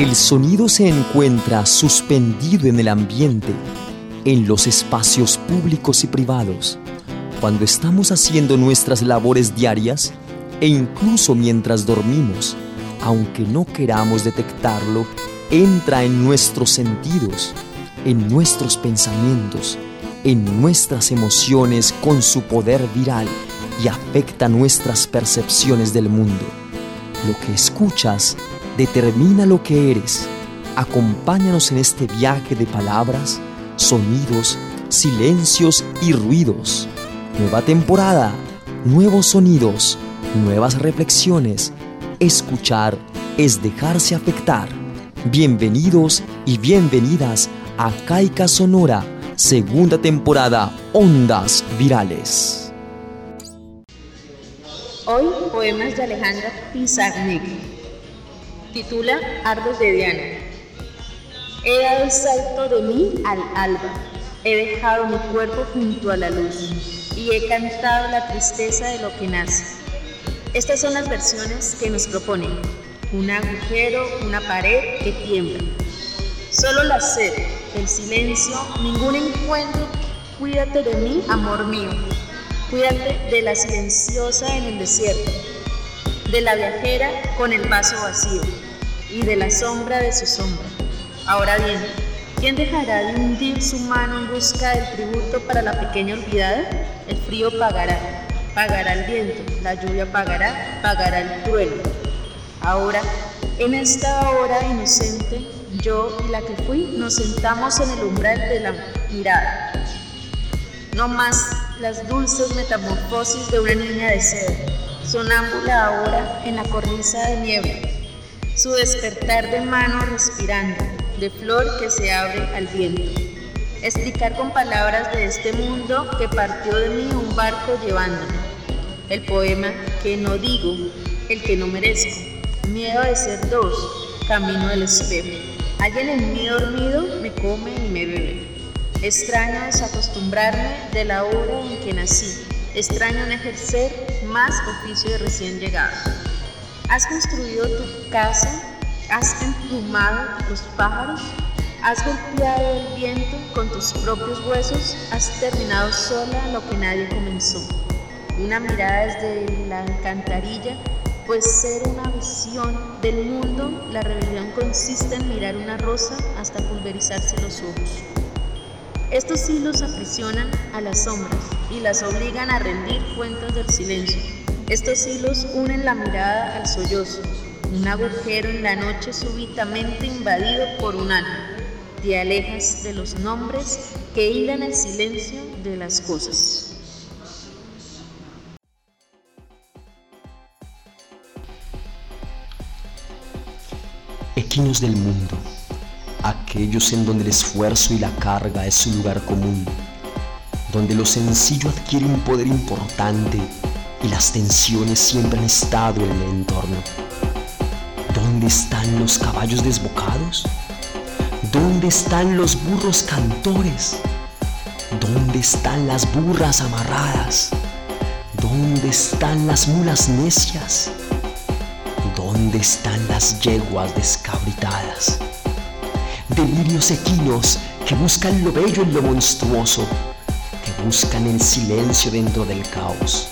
El sonido se encuentra suspendido en el ambiente, en los espacios públicos y privados, cuando estamos haciendo nuestras labores diarias e incluso mientras dormimos, aunque no queramos detectarlo, entra en nuestros sentidos, en nuestros pensamientos, en nuestras emociones con su poder viral y afecta nuestras percepciones del mundo. Lo que escuchas determina lo que eres. Acompáñanos en este viaje de palabras, sonidos, silencios y ruidos. Nueva temporada, nuevos sonidos, nuevas reflexiones. Escuchar es dejarse afectar. Bienvenidos y bienvenidas a Caica Sonora, segunda temporada, Ondas Virales. Hoy, poemas de Alejandra Pizarnik. Titula Ardos de Diana. He dado el salto de mí al alba. He dejado mi cuerpo junto a la luz y he cantado la tristeza de lo que nace. Estas son las versiones que nos proponen. Un agujero, una pared que tiembla. Solo la sed, el silencio, ningún encuentro. Cuídate de mí, amor mío. Cuídate de la silenciosa en el desierto, de la viajera con el paso vacío y de la sombra de su sombra. Ahora bien, ¿quién dejará de hundir su mano en busca del tributo para la pequeña olvidada? El frío pagará, pagará el viento, la lluvia pagará, pagará el trueno. Ahora, en esta hora inocente, yo y la que fui nos sentamos en el umbral de la mirada. No más las dulces metamorfosis de una niña de seda, sonámbula ahora en la cornisa de nieve, su despertar de mano respirando, de flor que se abre al viento. Explicar con palabras de este mundo que partió de mí un barco llevándome. El poema que no digo, el que no merezco, miedo de ser dos, camino del espejo. Alguien en mí dormido me come y me bebe. Extraño desacostumbrarme de la hora en que nací. Extraño no ejercer más oficio de recién llegado. Has construido tu casa, has emplumado los pájaros, has golpeado el viento con tus propios huesos, has terminado sola lo que nadie comenzó. Una mirada desde la alcantarilla pues ser una visión del mundo, la rebelión consiste en mirar una rosa hasta pulverizarse los ojos. Estos hilos aprisionan a las sombras y las obligan a rendir cuentas del silencio. Estos hilos unen la mirada al sollozo, un agujero en la noche súbitamente invadido por un alma. Te alejas de los nombres que hilan el silencio de las cosas. Equinos del mundo aquellos en donde el esfuerzo y la carga es su lugar común, donde lo sencillo adquiere un poder importante y las tensiones siempre han estado en el entorno. ¿Dónde están los caballos desbocados? ¿Dónde están los burros cantores? ¿Dónde están las burras amarradas? ¿Dónde están las mulas necias? ¿Dónde están las yeguas descabritadas? delirios equinos que buscan lo bello en lo monstruoso, buscan el silencio dentro del caos,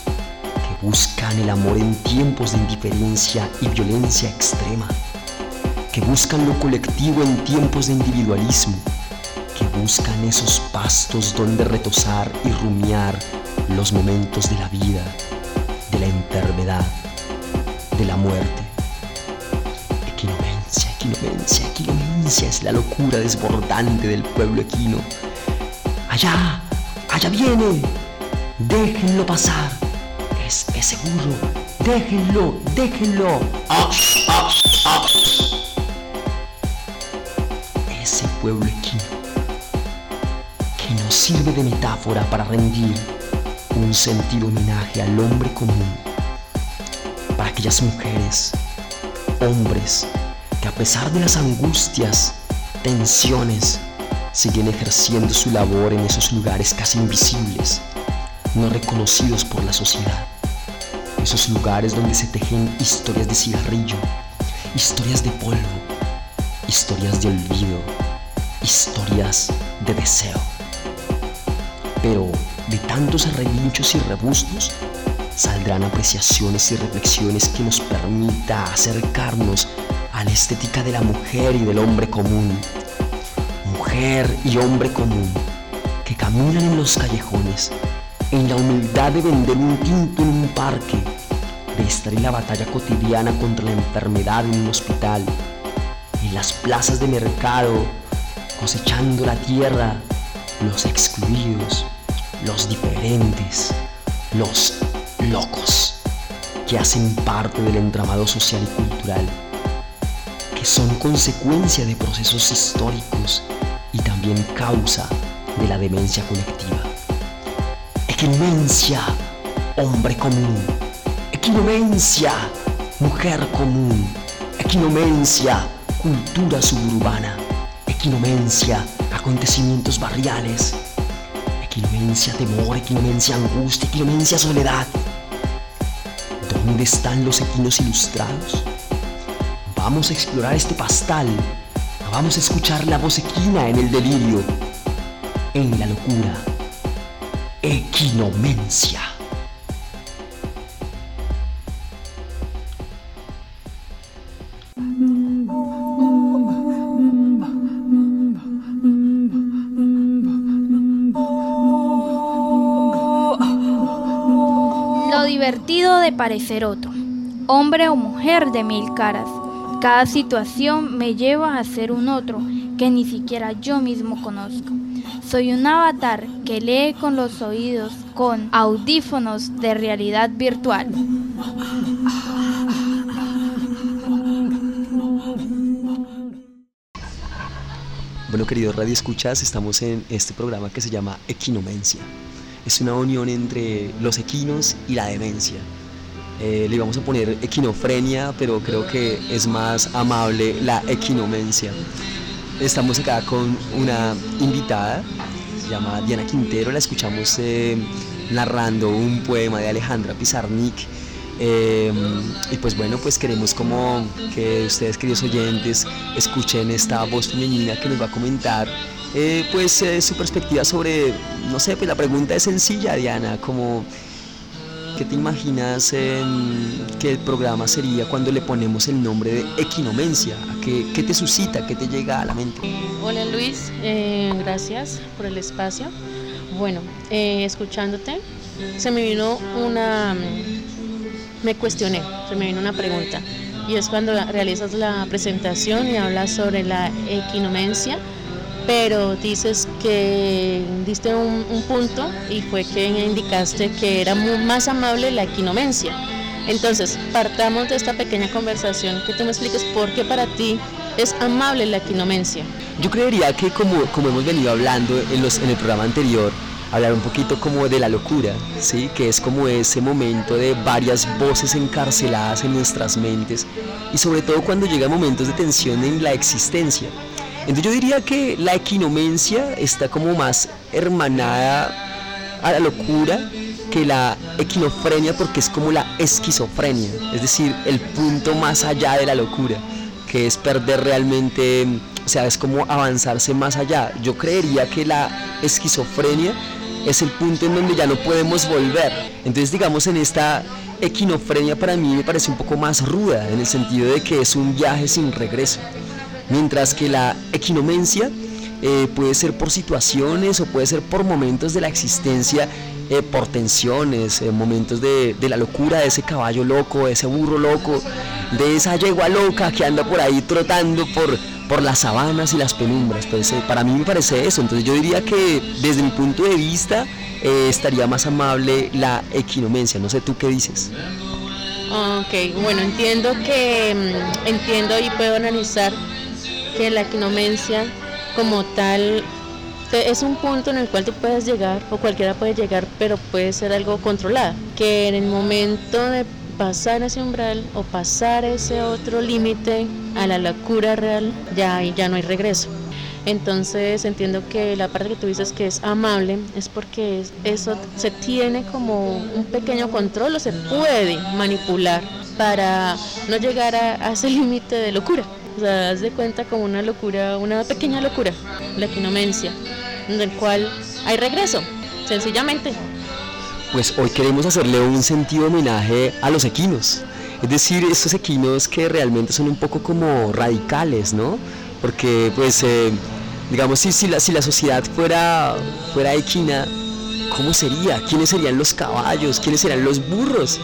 que buscan el amor en tiempos de indiferencia y violencia extrema, que buscan lo colectivo en tiempos de individualismo, que buscan esos pastos donde retosar y rumiar los momentos de la vida, de la enfermedad, de la muerte. Equinomencia, equinomencia, equinomencia es la locura desbordante del pueblo equino. Allá, allá viene. Déjenlo pasar. Es, seguro. Déjenlo, déjenlo. Ah, ah, ah. Ese pueblo equino que nos sirve de metáfora para rendir un sentido homenaje al hombre común. Para aquellas mujeres, hombres, que a pesar de las angustias, tensiones, siguen ejerciendo su labor en esos lugares casi invisibles, no reconocidos por la sociedad. Esos lugares donde se tejen historias de cigarrillo, historias de polvo, historias de olvido, historias de deseo. Pero de tantos relinchos y rebustos saldrán apreciaciones y reflexiones que nos permita acercarnos a la estética de la mujer y del hombre común. Mujer y hombre común que caminan en los callejones en la humildad de vender un tinto en un parque, de estar en la batalla cotidiana contra la enfermedad en un hospital, en las plazas de mercado, cosechando la tierra, los excluidos, los diferentes, los locos, que hacen parte del entramado social y cultural, que son consecuencia de procesos históricos también causa de la demencia colectiva. Equinomencia, hombre común. Equinomencia, mujer común. Equinomencia, cultura suburbana. Equinomencia, acontecimientos barriales. Equinomencia, temor, equinomencia, angustia, equinomencia, soledad. ¿Dónde están los equinos ilustrados? Vamos a explorar este pastal. Vamos a escuchar la voz equina en el delirio, en la locura. Equinomencia. Lo divertido de parecer otro, hombre o mujer de mil caras. Cada situación me lleva a ser un otro que ni siquiera yo mismo conozco. Soy un avatar que lee con los oídos con audífonos de realidad virtual. Bueno, queridos Radio Escuchas, estamos en este programa que se llama Equinomencia. Es una unión entre los equinos y la demencia. Eh, le íbamos a poner equinofrenia, pero creo que es más amable la equinomencia. Estamos acá con una invitada, se llama Diana Quintero, la escuchamos eh, narrando un poema de Alejandra Pizarnik. Eh, y pues bueno, pues queremos como que ustedes, queridos oyentes, escuchen esta voz femenina que nos va a comentar pues su perspectiva sobre, no sé, pues la pregunta es sencilla, Diana, como ¿Qué te imaginas que el programa sería cuando le ponemos el nombre de equinomencia? ¿Qué, qué te suscita? ¿Qué te llega a la mente? Hola Luis, eh, gracias por el espacio. Bueno, eh, escuchándote, se me vino una... Me cuestioné, se me vino una pregunta. Y es cuando realizas la presentación y hablas sobre la equinomencia pero dices que diste un, punto y fue que indicaste que era más amable la equinomencia. Entonces, partamos de esta pequeña conversación, que tú me expliques por qué para ti es amable la equinomencia. Yo creería que como, como hemos venido hablando en, los, en el programa anterior, hablar un poquito como de la locura, ¿sí? que es como ese momento de varias voces encarceladas en nuestras mentes y sobre todo cuando llegan momentos de tensión en la existencia. Entonces yo diría que la equinomencia está como más hermanada a la locura que la equinofrenia porque es como la esquizofrenia, es decir, el punto más allá de la locura, que es perder realmente, o sea, es como avanzarse más allá. Yo creería que la esquizofrenia es el punto en donde ya no podemos volver. Entonces, digamos, en esta equinofrenia para mí me parece un poco más ruda, en el sentido de que es un viaje sin regreso mientras que la equinomencia eh, puede ser por situaciones o puede ser por momentos de la existencia, eh, por tensiones, eh, momentos de, la locura de ese caballo loco, de ese burro loco, de esa yegua loca que anda por ahí trotando por, por las sabanas y las penumbras. Pues, para mí me parece eso. Entonces yo diría que desde mi punto de vista estaría más amable la equinomencia. No sé tú qué dices. Ok, bueno, entiendo que mm, entiendo y puedo analizar que la equinomencia como tal es un punto en el cual tú puedes llegar o cualquiera puede llegar, pero puede ser algo controlado, que en el momento de pasar ese umbral o pasar ese otro límite a la locura real, ya, ya no hay regreso. Entonces entiendo que la parte que tú dices que es amable es porque eso se tiene como un pequeño control o se puede manipular para no llegar a ese límite de locura. O sea, haz de cuenta como una locura, una pequeña locura, la equinomencia, en el cual hay regreso, sencillamente. Pues hoy queremos hacerle un sentido homenaje a los equinos. Es decir, estos equinos que realmente son un poco como radicales, ¿no? Porque pues eh, digamos si, si, la, si la sociedad fuera, fuera equina, ¿cómo sería? ¿Quiénes serían los caballos? ¿Quiénes serían los burros?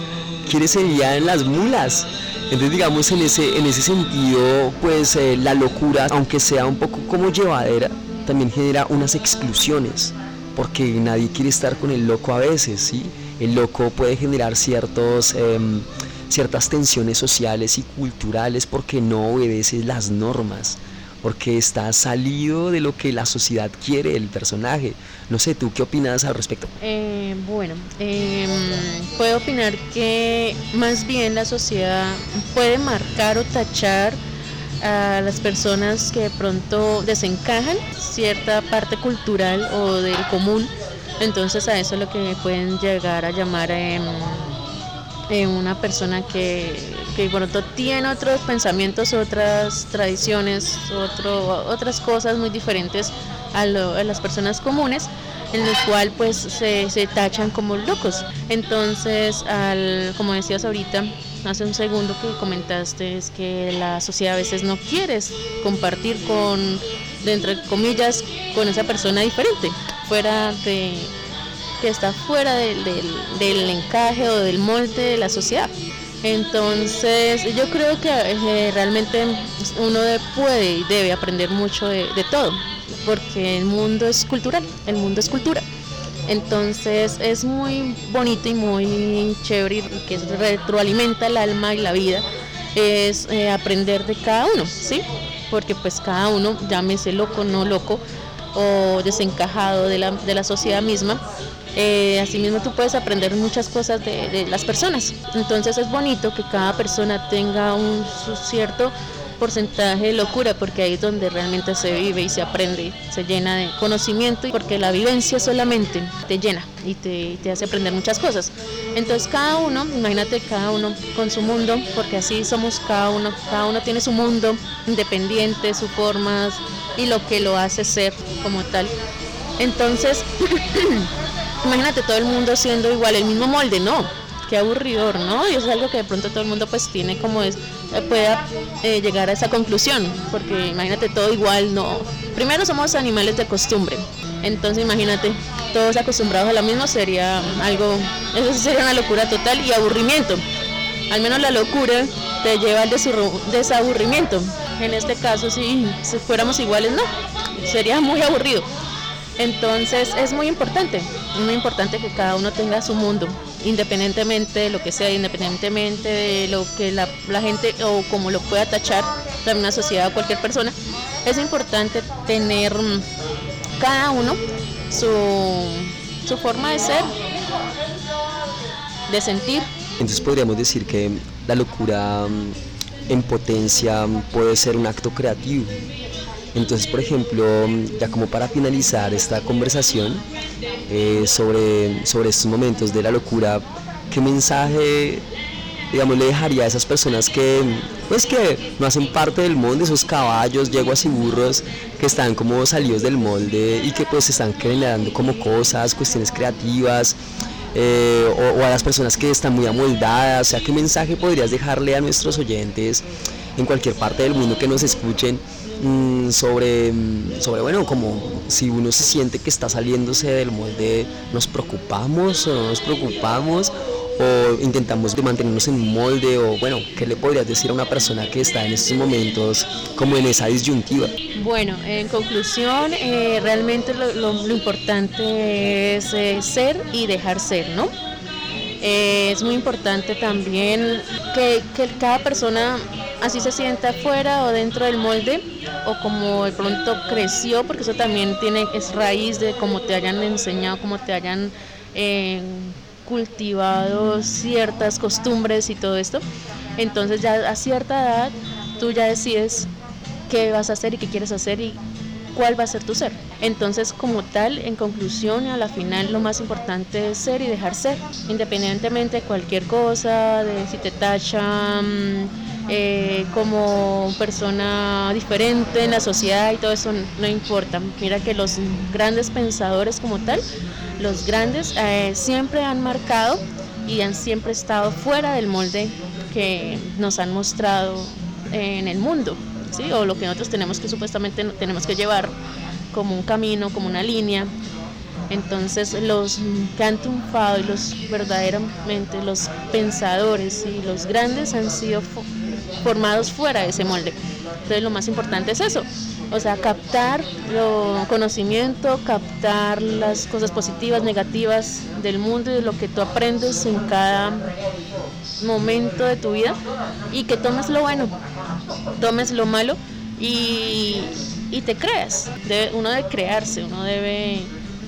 ¿Quiénes serían las mulas? Entonces digamos en ese, en ese sentido pues eh, la locura, aunque sea un poco como llevadera, también genera unas exclusiones, porque nadie quiere estar con el loco a veces, ¿sí? El loco puede generar ciertos... Em, ciertas tensiones sociales y culturales porque no obedece las normas, porque está salido de lo que la sociedad quiere el personaje. No sé, ¿tú qué opinas al respecto? Eh, bueno, em, puedo opinar que más bien la sociedad puede marcar o tachar a las personas que de pronto desencajan cierta parte cultural o del común. Entonces a eso es lo que pueden llegar a llamar eh, una persona que, que pronto tiene otros pensamientos, otras tradiciones, otro, otras cosas muy diferentes a, las personas comunes en el cual pues se, se, tachan como locos. Entonces, al, como decías ahorita, hace un segundo que comentaste, es que la sociedad a veces no quiere compartir con, de entre comillas, con esa persona diferente, fuera de, que está fuera del, encaje o del molde de la sociedad. Entonces yo creo que eh, realmente uno puede y debe aprender mucho de, todo, porque el mundo es cultural, el mundo es cultura. Entonces es muy bonito y muy chévere que retroalimenta el alma y la vida, es eh, aprender de cada uno, ¿sí? Porque pues cada uno, llámese loco, no loco, o desencajado de la, de la sociedad misma, eh, asimismo tú puedes aprender muchas cosas de, las personas. Entonces es bonito que cada persona tenga un cierto porcentaje de locura porque ahí es donde realmente se vive y se aprende, se llena de conocimiento porque la vivencia solamente te llena y te, te, hace aprender muchas cosas. Entonces cada uno, imagínate cada uno con su mundo, porque así somos cada uno, cada uno tiene su mundo independiente, sus formas y lo que lo hace ser como tal. Entonces imagínate todo el mundo siendo igual, el mismo molde, no, qué aburridor, ¿no? Y es algo que de pronto todo el mundo pues tiene como es, eh, pueda eh, llegar a esa conclusión, porque imagínate todo igual, no. Primero somos animales de costumbre, entonces imagínate, todos acostumbrados a lo mismo sería algo, eso sería una locura total y aburrimiento. Al menos la locura te lleva al desaburrimiento. En este caso, si, si fuéramos iguales, no, sería muy aburrido. Entonces es muy importante, muy importante que cada uno tenga su mundo, independientemente de lo que sea, independientemente de lo que la, gente o como lo pueda tachar también una sociedad o cualquier persona, es importante tener mm, cada uno su, su forma de ser, de sentir. Entonces podríamos decir que la locura mm, en potencia puede ser un acto creativo entonces, por ejemplo, ya como para finalizar esta conversación eh, sobre, sobre estos momentos de la locura, ¿qué mensaje digamos, le dejaría a esas personas que, pues, que no hacen parte del molde, esos caballos, yeguas y burros que están como salidos del molde y que pues están generando como cosas, cuestiones creativas, eh, o, a las personas que están muy amoldadas, o sea, ¿qué mensaje podrías dejarle a nuestros oyentes en cualquier parte del mundo que nos escuchen? Mm, sobre, mm, sobre, bueno, como si uno se siente que está saliéndose del molde, ¿nos preocupamos o no nos preocupamos? o intentamos mantenernos en molde o bueno, ¿qué le podrías decir a una persona que está en estos momentos como en esa disyuntiva? Bueno, en conclusión, eh, realmente lo, importante es eh, ser y dejar ser, ¿no? Eh, es muy importante también que, que cada persona así se sienta fuera o dentro del molde o como de pronto creció, porque eso también tiene, es raíz de cómo te hayan enseñado, cómo te hayan eh, cultivado ciertas costumbres y todo esto. Entonces ya a cierta edad tú ya decides qué vas a hacer y qué quieres hacer y cuál va a ser tu ser. Entonces, como tal, en conclusión, a la final lo más importante es ser y dejar ser, independientemente de cualquier cosa, de si te tachan eh, como persona diferente en la sociedad y todo eso no importa. Mira que los grandes pensadores como tal, los grandes, eh, siempre han marcado y han siempre estado fuera del molde que nos han mostrado en el mundo, o lo que nosotros tenemos que supuestamente tenemos que llevar como un camino, como una línea. Entonces los que han triunfado y los verdaderamente los pensadores y los grandes han sido formados fuera de ese molde. Entonces lo más importante es eso, o sea, captar lo conocimiento, captar las cosas positivas, negativas del mundo y de lo que tú aprendes en cada momento de tu vida y que tomes lo bueno, tomes lo malo y, y te creas. uno debe crearse, uno debe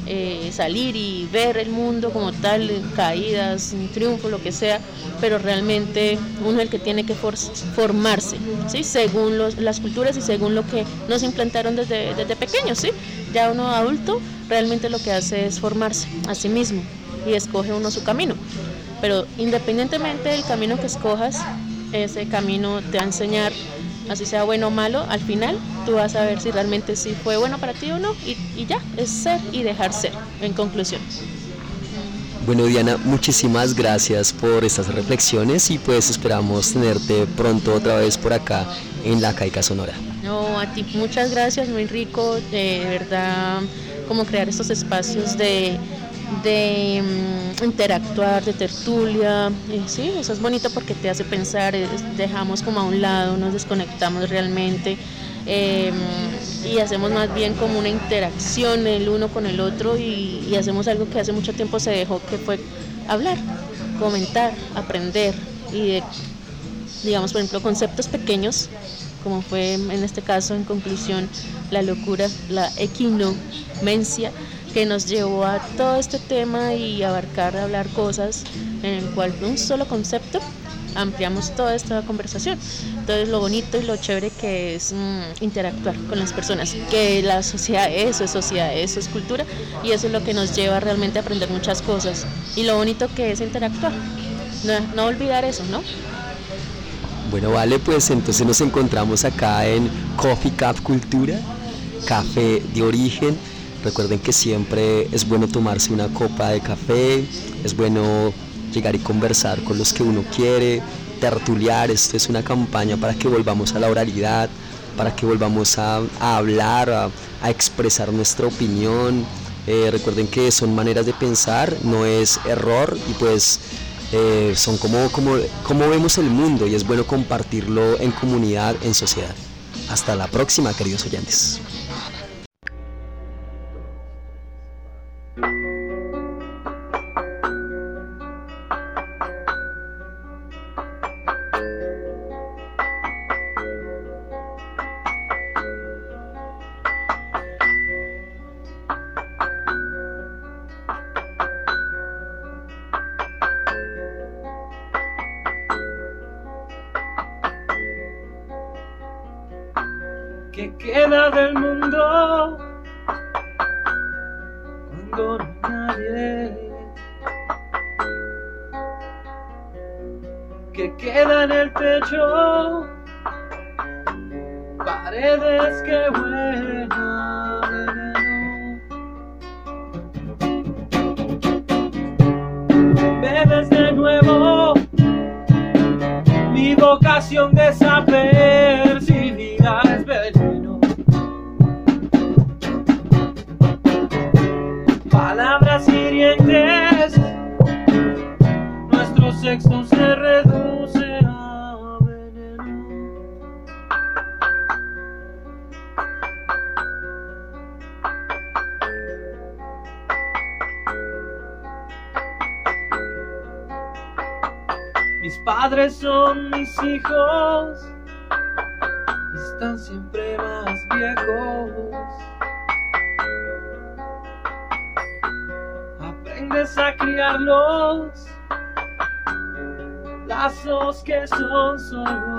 eh, salir y ver el mundo como tal, caídas, triunfo, lo que sea, pero realmente uno es el que tiene que formarse, ¿sí? según las culturas y según lo que nos implantaron desde, desde pequeños. ¿sí? Ya uno adulto realmente lo que hace es formarse a sí mismo y escoge uno su camino. Pero independientemente del camino que escojas, ese camino te va a enseñar así sea bueno o malo, al final tú vas a ver si realmente sí fue bueno para ti o no y, ya, es ser y dejar ser, en conclusión. Bueno Diana, muchísimas gracias por estas reflexiones y pues esperamos tenerte pronto otra vez por acá en la Caica Sonora. No, a ti muchas gracias, muy rico, de verdad, como crear estos espacios de de mm, interactuar, de tertulia, sí, eso es bonito porque te hace pensar, dejamos como a un lado, nos desconectamos realmente em, y hacemos más bien como una interacción el uno con el otro y, hacemos algo que hace mucho tiempo se dejó, que fue hablar, comentar, aprender y digamos, por ejemplo, conceptos pequeños como fue en este caso en conclusión la locura, la equinomencia, que nos llevó a todo este tema y abarcar, hablar cosas en el cual un solo concepto ampliamos toda esta conversación. Entonces lo bonito y lo chévere que es mm, interactuar con las personas, que la sociedad eso es sociedad, eso es cultura y eso es lo que nos lleva realmente a aprender muchas cosas. Y lo bonito que es interactuar, no, no olvidar eso, ¿no? Bueno, vale, pues entonces nos encontramos acá en Coffee Cup Cultura, café de origen Recuerden que siempre es bueno tomarse una copa de café, es bueno llegar y conversar con los que uno quiere, tertuliar. Esto es una campaña para que volvamos a la oralidad, para que volvamos a, hablar, a, expresar nuestra opinión. Eh, recuerden que son maneras de pensar, no es error y pues eh, son como, como, como vemos el mundo y es bueno compartirlo en comunidad, en sociedad. Hasta la próxima, queridos oyentes. Criarlos, lazos que son solo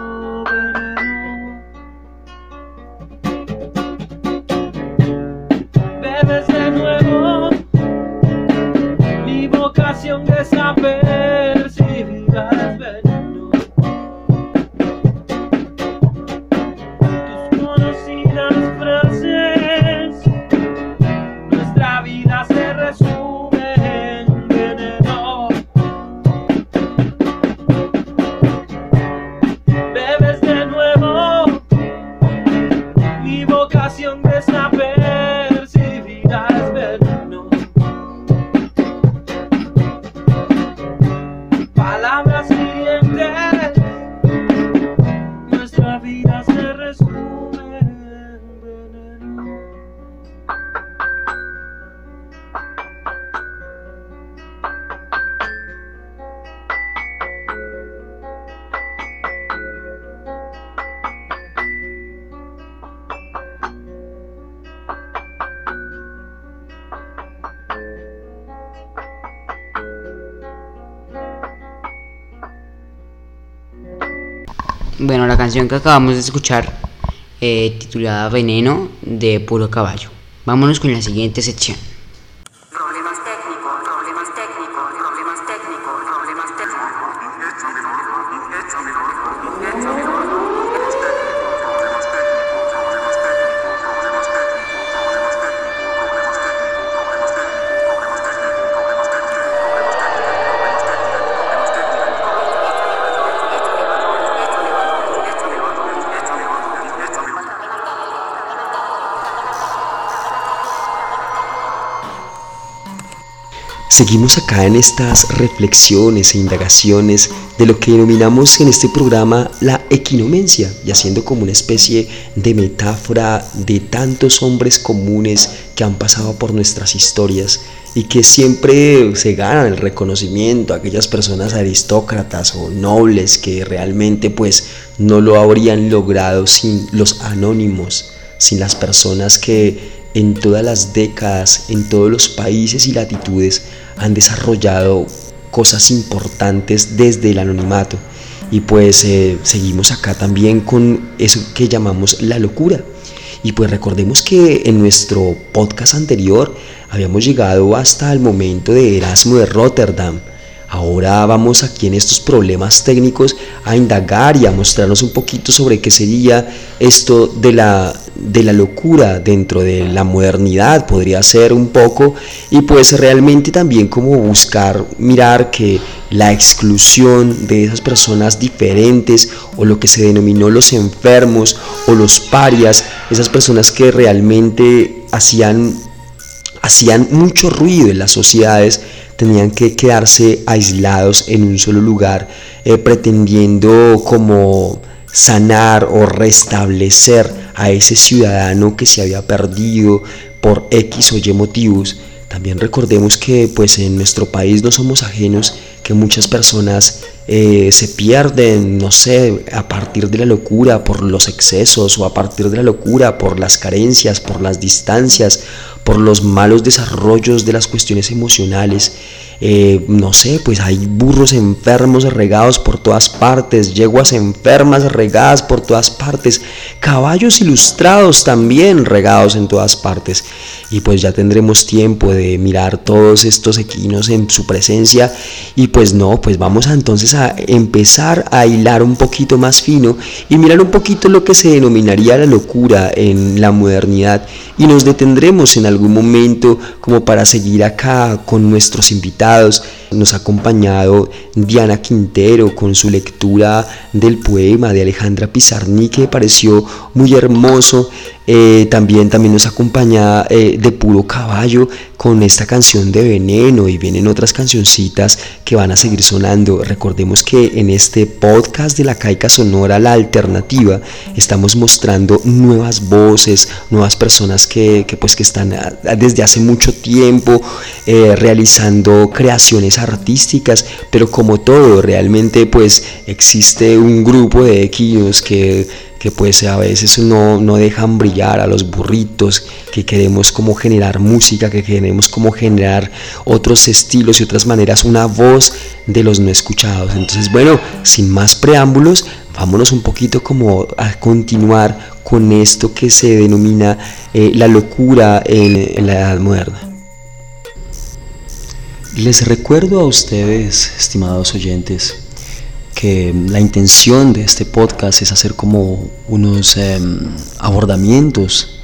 Bueno, la canción que acabamos de escuchar, eh, titulada Veneno, de Puro Caballo. Vámonos con la siguiente sección. Seguimos acá en estas reflexiones e indagaciones de lo que denominamos en este programa la equinomencia y haciendo como una especie de metáfora de tantos hombres comunes que han pasado por nuestras historias y que siempre se ganan el reconocimiento aquellas personas aristócratas o nobles que realmente pues no lo habrían logrado sin los anónimos, sin las personas que en todas las décadas, en todos los países y latitudes han desarrollado cosas importantes desde el anonimato. Y pues eh, seguimos acá también con eso que llamamos la locura. Y pues recordemos que en nuestro podcast anterior habíamos llegado hasta el momento de Erasmo de Rotterdam. Ahora vamos aquí en estos problemas técnicos a indagar y a mostrarnos un poquito sobre qué sería esto de la de la locura dentro de la modernidad podría ser un poco y pues realmente también como buscar mirar que la exclusión de esas personas diferentes o lo que se denominó los enfermos o los parias, esas personas que realmente hacían hacían mucho ruido en las sociedades, tenían que quedarse aislados en un solo lugar, eh, pretendiendo como sanar o restablecer a ese ciudadano que se había perdido por X o Y motivos. También recordemos que pues en nuestro país no somos ajenos, que muchas personas eh, se pierden, no sé, a partir de la locura por los excesos o a partir de la locura por las carencias, por las distancias, por los malos desarrollos de las cuestiones emocionales. Eh, no sé, pues hay burros enfermos regados por todas partes, yeguas enfermas regadas por todas partes, caballos ilustrados también regados en todas partes. Y pues ya tendremos tiempo de mirar todos estos equinos en su presencia. Y pues no, pues vamos entonces a empezar a hilar un poquito más fino y mirar un poquito lo que se denominaría la locura en la modernidad. Y nos detendremos en algún momento como para seguir acá con nuestros invitados knows nos ha acompañado Diana Quintero con su lectura del poema de Alejandra Pizarni que pareció muy hermoso. Eh, también, también nos acompaña eh, de puro caballo con esta canción de veneno y vienen otras cancioncitas que van a seguir sonando. Recordemos que en este podcast de la Caica Sonora, la alternativa, estamos mostrando nuevas voces, nuevas personas que, pues, que están desde hace mucho tiempo eh, realizando creaciones artísticas, pero como todo, realmente pues existe un grupo de equinos que que pues a veces no, no dejan brillar a los burritos, que queremos como generar música, que queremos como generar otros estilos y otras maneras, una voz de los no escuchados. Entonces, bueno, sin más preámbulos, vámonos un poquito como a continuar con esto que se denomina eh, la locura en la edad moderna. Les recuerdo a ustedes, estimados oyentes, que la intención de este podcast es hacer como unos em, abordamientos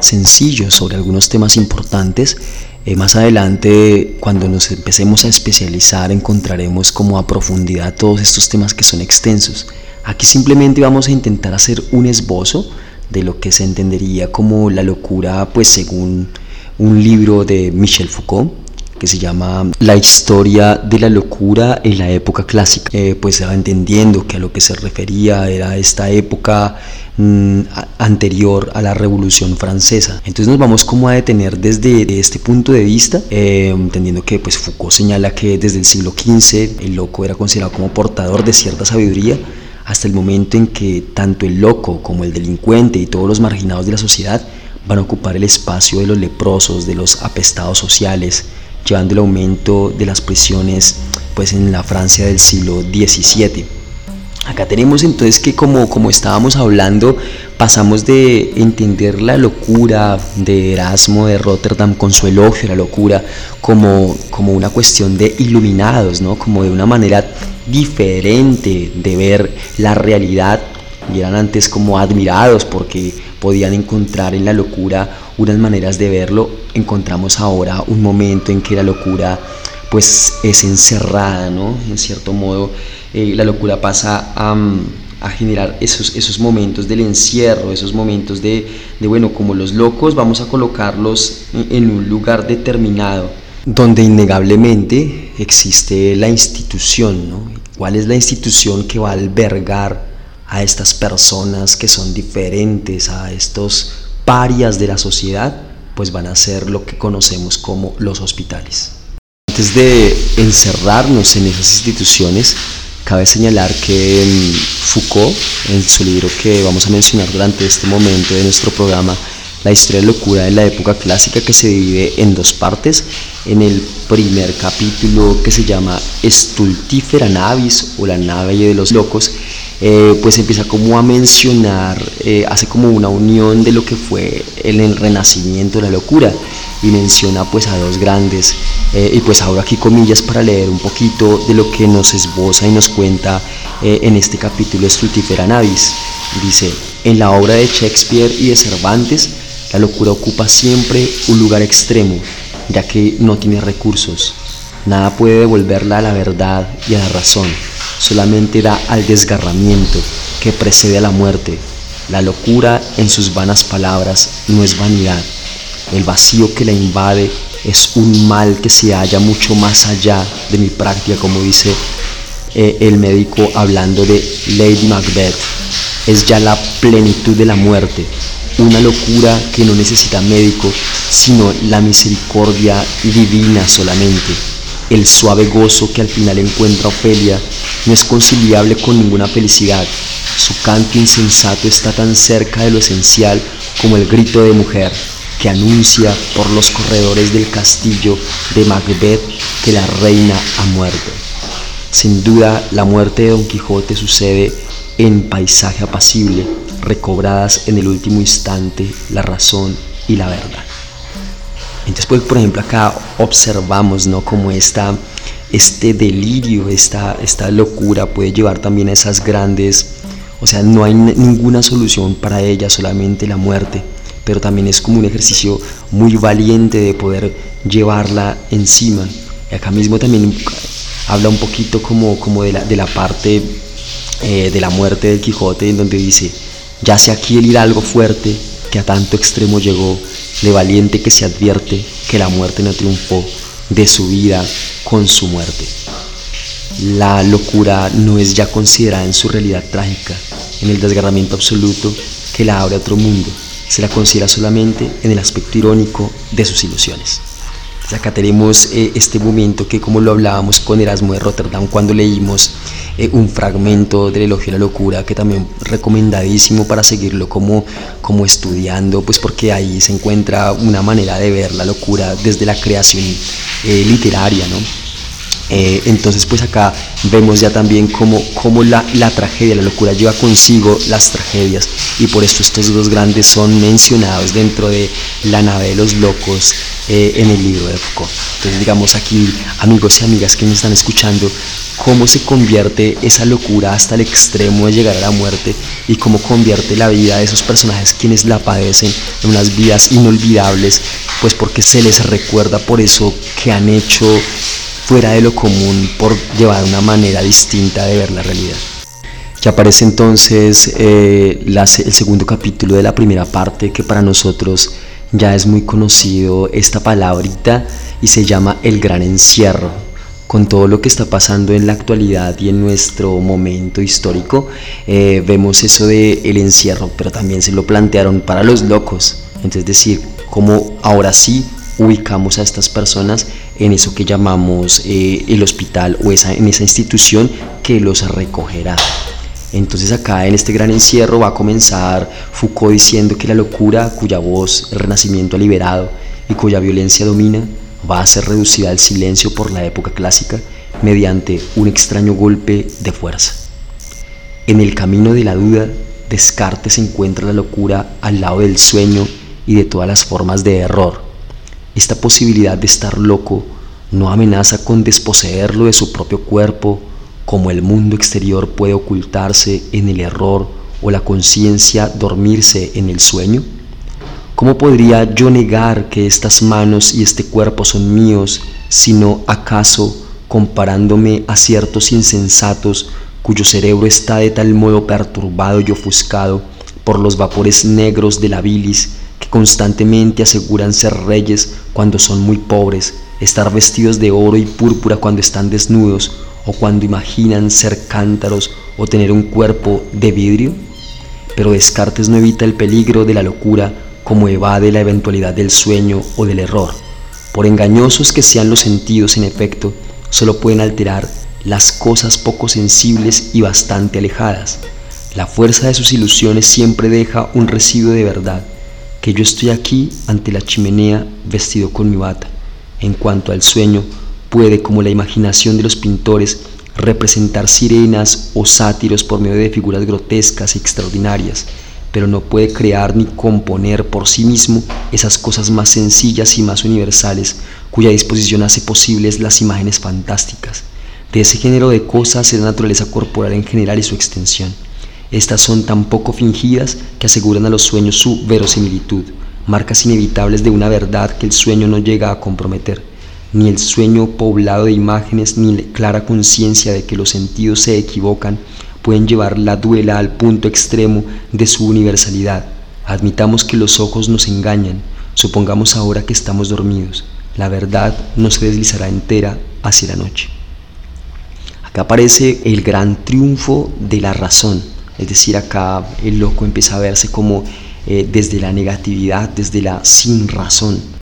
sencillos sobre algunos temas importantes. Eh, más adelante, cuando nos empecemos a especializar, encontraremos como a profundidad todos estos temas que son extensos. Aquí simplemente vamos a intentar hacer un esbozo de lo que se entendería como la locura, pues según un libro de Michel Foucault, que se llama La historia de la locura en la época clásica. Eh, pues entendiendo que a lo que se refería era esta época mm, anterior a la Revolución Francesa. Entonces nos vamos como a detener desde este punto de vista, eh, entendiendo que pues Foucault señala que desde el siglo XV el loco era considerado como portador de cierta sabiduría, hasta el momento en que tanto el loco como el delincuente y todos los marginados de la sociedad van a ocupar el espacio de los leprosos, de los apestados sociales, llevando el aumento de las prisiones pues en la Francia del siglo XVII. Acá tenemos entonces que como, como estábamos hablando, pasamos de entender la locura de Erasmo de Rotterdam con su elogio la locura como, como una cuestión de iluminados, ¿no? como de una manera diferente de ver la realidad y eran antes como admirados porque podían encontrar en la locura unas maneras de verlo, encontramos ahora un momento en que la locura pues es encerrada, ¿no? En cierto modo, eh, la locura pasa a, a, generar esos, esos momentos del encierro, esos momentos de, de, bueno, como los locos, vamos a colocarlos en un lugar determinado, donde innegablemente existe la institución, ¿no? ¿Cuál es la institución que va a albergar a estas personas que son diferentes, a estos parias de la sociedad, pues van a ser lo que conocemos como los hospitales. Antes de encerrarnos en esas instituciones, cabe señalar que Foucault, en su libro que vamos a mencionar durante este momento de nuestro programa, la historia de locura de la época clásica que se divide en dos partes. En el primer capítulo que se llama Stultifera Navis o la nave de los locos, eh, pues empieza como a mencionar, eh, hace como una unión de lo que fue el, el renacimiento la locura y menciona pues a dos grandes eh, y pues ahora aquí comillas para leer un poquito de lo que nos esboza y nos cuenta en este capítulo Stultifera Navis. Dice, en la obra de Shakespeare y de Cervantes, la locura ocupa siempre un lugar extremo, ya que no tiene recursos. Nada puede devolverla a la verdad y a la razón solamente da al desgarramiento que precede a la muerte. La locura en sus vanas palabras no es vanidad. El vacío que la invade es un mal que se halla mucho más allá de mi práctica, como dice eh, el médico hablando de Lady Macbeth. Es ya la plenitud de la muerte, una locura que no necesita médico, sino la misericordia divina solamente el suave gozo que al final encuentra Ofelia no es conciliable con ninguna felicidad. Su canto insensato está tan cerca de lo esencial como el grito de mujer que anuncia por los corredores del castillo de Macbeth que la reina ha muerto. Sin duda, la muerte de Don Quijote sucede en paisaje apacible, recobradas en el último instante la razón y la verdad. Entonces, pues, por ejemplo, acá observamos, ¿no? Como esta, este delirio, esta, esta locura puede llevar también a esas grandes, o sea, no hay ninguna solución para ella, solamente la muerte, pero también es como un ejercicio muy valiente de poder llevarla encima. Y acá mismo también habla un poquito como, como de, la, de la parte eh, de la muerte del Quijote, en donde dice, ya sea aquí el hidalgo fuerte, que a tanto extremo llegó, de valiente que se advierte que la muerte no triunfó de su vida con su muerte. La locura no es ya considerada en su realidad trágica, en el desgarramiento absoluto que la abre a otro mundo, se la considera solamente en el aspecto irónico de sus ilusiones. Acá tenemos eh, este momento que como lo hablábamos con Erasmo de Rotterdam cuando leímos eh, un fragmento del elogio a la locura que también recomendadísimo para seguirlo como, como estudiando, pues porque ahí se encuentra una manera de ver la locura desde la creación eh, literaria, ¿no? Eh, entonces pues acá vemos ya también cómo, cómo la, la, tragedia, la locura lleva consigo las tragedias y por eso estos dos grandes son mencionados dentro de la nave de los locos en el libro de Foucault. Entonces digamos aquí amigos y amigas que me están escuchando, cómo se convierte esa locura hasta el extremo de llegar a la muerte y cómo convierte la vida de esos personajes quienes la padecen en unas vidas inolvidables, pues porque se les recuerda por eso que han hecho fuera de lo común por llevar una manera distinta de ver la realidad. Ya aparece entonces eh, el segundo capítulo de la primera parte que para nosotros ya es muy conocido esta palabrita y se llama el gran encierro. Con todo lo que está pasando en la actualidad y en nuestro momento histórico, eh, vemos eso de el encierro, pero también se lo plantearon para los locos. Entonces decir, cómo ahora sí ubicamos a estas personas en eso que llamamos eh, el hospital o esa, en esa institución que los recogerá. Entonces acá en este gran encierro va a comenzar Foucault diciendo que la locura cuya voz el renacimiento ha liberado y cuya violencia domina va a ser reducida al silencio por la época clásica mediante un extraño golpe de fuerza. En el camino de la duda, Descartes encuentra la locura al lado del sueño y de todas las formas de error. Esta posibilidad de estar loco no amenaza con desposeerlo de su propio cuerpo, como el mundo exterior puede ocultarse en el error o la conciencia dormirse en el sueño? ¿Cómo podría yo negar que estas manos y este cuerpo son míos, sino acaso comparándome a ciertos insensatos cuyo cerebro está de tal modo perturbado y ofuscado por los vapores negros de la bilis constantemente aseguran ser reyes cuando son muy pobres, estar vestidos de oro y púrpura cuando están desnudos, o cuando imaginan ser cántaros o tener un cuerpo de vidrio? Pero Descartes no evita el peligro de la locura como evade la eventualidad del sueño o del error. Por engañosos que sean los sentidos, en efecto, solo pueden alterar las cosas poco sensibles y bastante alejadas. La fuerza de sus ilusiones siempre deja un residuo de verdad, que yo estoy aquí ante la chimenea vestido con mi bata. En cuanto al sueño, puede, como la imaginación de los pintores, representar sirenas o sátiros por medio de figuras grotescas y extraordinarias, pero no puede crear ni componer por sí mismo esas cosas más sencillas y más universales, cuya disposición hace posibles las imágenes fantásticas. De ese género de cosas es la naturaleza corporal en general y su extensión. Estas son tan poco fingidas que aseguran a los sueños su verosimilitud, marcas inevitables de una verdad que el sueño no llega a comprometer ni el sueño poblado de imágenes, ni la clara conciencia de que los sentidos se equivocan, pueden llevar la duela al punto extremo de su universalidad. Admitamos que los ojos nos engañan, supongamos ahora que estamos dormidos. La verdad no se deslizará entera hacia la noche. Acá aparece el gran triunfo de la razón, es decir, acá el loco empieza a verse como eh, desde la negatividad, desde la sin razón.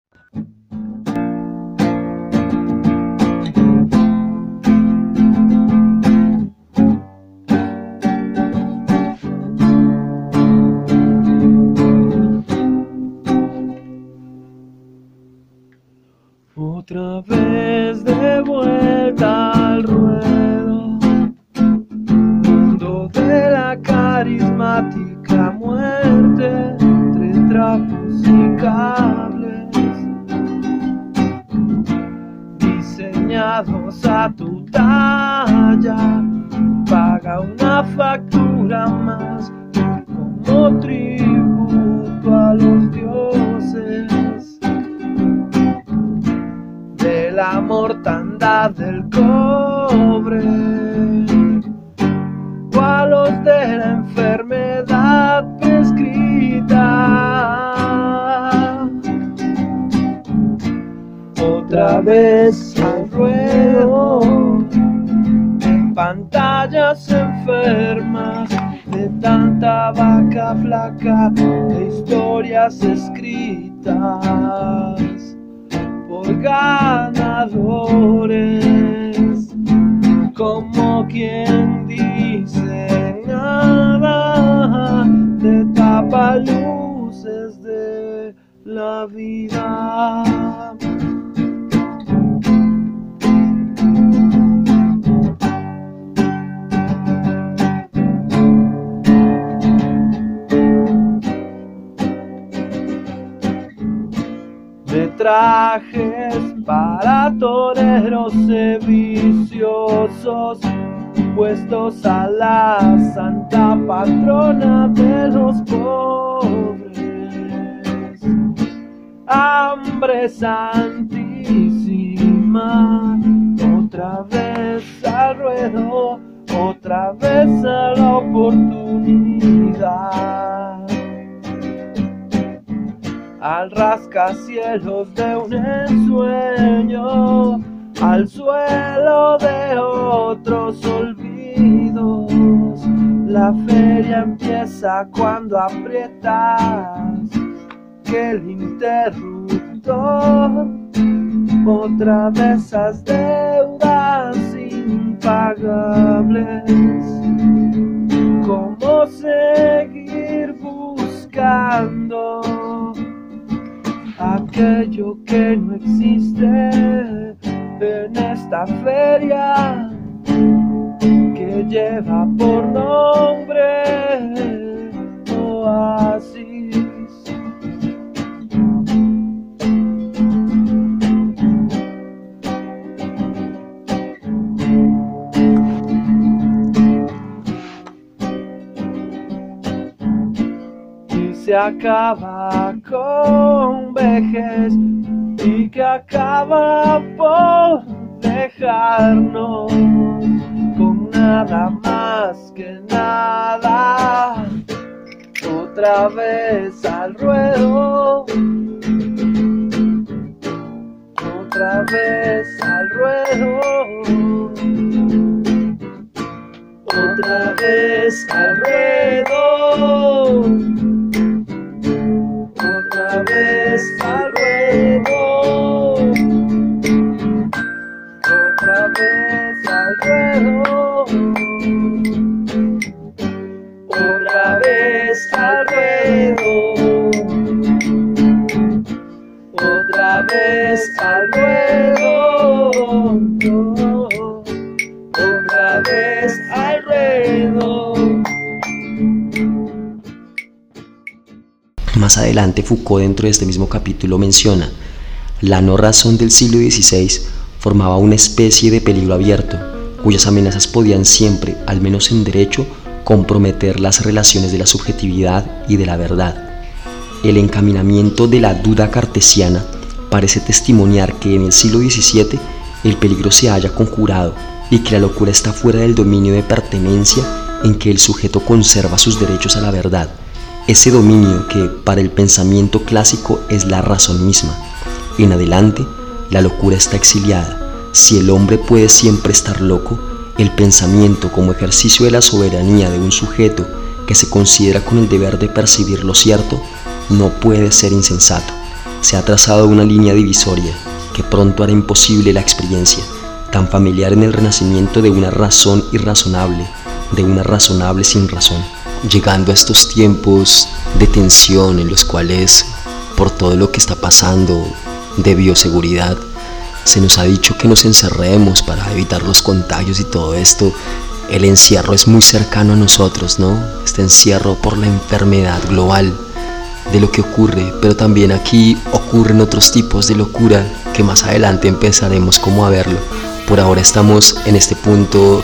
A la santa patrona de los pobres. Hambre santísima, otra vez al ruedo, otra vez a la oportunidad al rascacielos de un ensueño, al suelo de otros olvidos. La feria empieza cuando aprietas el interruptor otra de esas deudas impagables. ¿Cómo seguir buscando aquello que no existe en esta feria lleva por nombre oasis? se acaba con vejez y que acaba por dejarnos nada más que nada. Otra vez al ruedo, otra vez al ruedo, otra vez al ruedo. Otra vez al ruedo, ruedo, otra vez al ruedo, otra vez al ruedo, otra vez al ruedo. Más adelante Foucault dentro de este mismo capítulo menciona, la no razón del siglo XVI formaba una especie de peligro abierto, cuyas amenazas podían siempre, al menos en derecho, comprometer las relaciones de la subjetividad y de la verdad. El encaminamiento de la duda cartesiana parece testimoniar que en el siglo XVII el peligro se haya conjurado y que la locura está fuera del dominio de pertenencia en que el sujeto conserva sus derechos a la verdad ese dominio que para el pensamiento clásico es la razón misma. En adelante, la locura está exiliada. Si el hombre puede siempre estar loco, el pensamiento como ejercicio de la soberanía de un sujeto que se considera con el deber de percibir lo cierto, no puede ser insensato. Se ha trazado una línea divisoria que pronto hará imposible la experiencia, tan familiar en el renacimiento de una razón irrazonable, de una razonable sin razón llegando a estos tiempos de tensión en los cuales por todo lo que está pasando de bioseguridad se nos ha dicho que nos encerremos para evitar los contagios y todo esto, el encierro es muy cercano a nosotros, ¿no? Este encierro por la enfermedad global de lo que ocurre, pero también aquí ocurren otros tipos de locura que más adelante empezaremos como a verlo. Por ahora estamos en este punto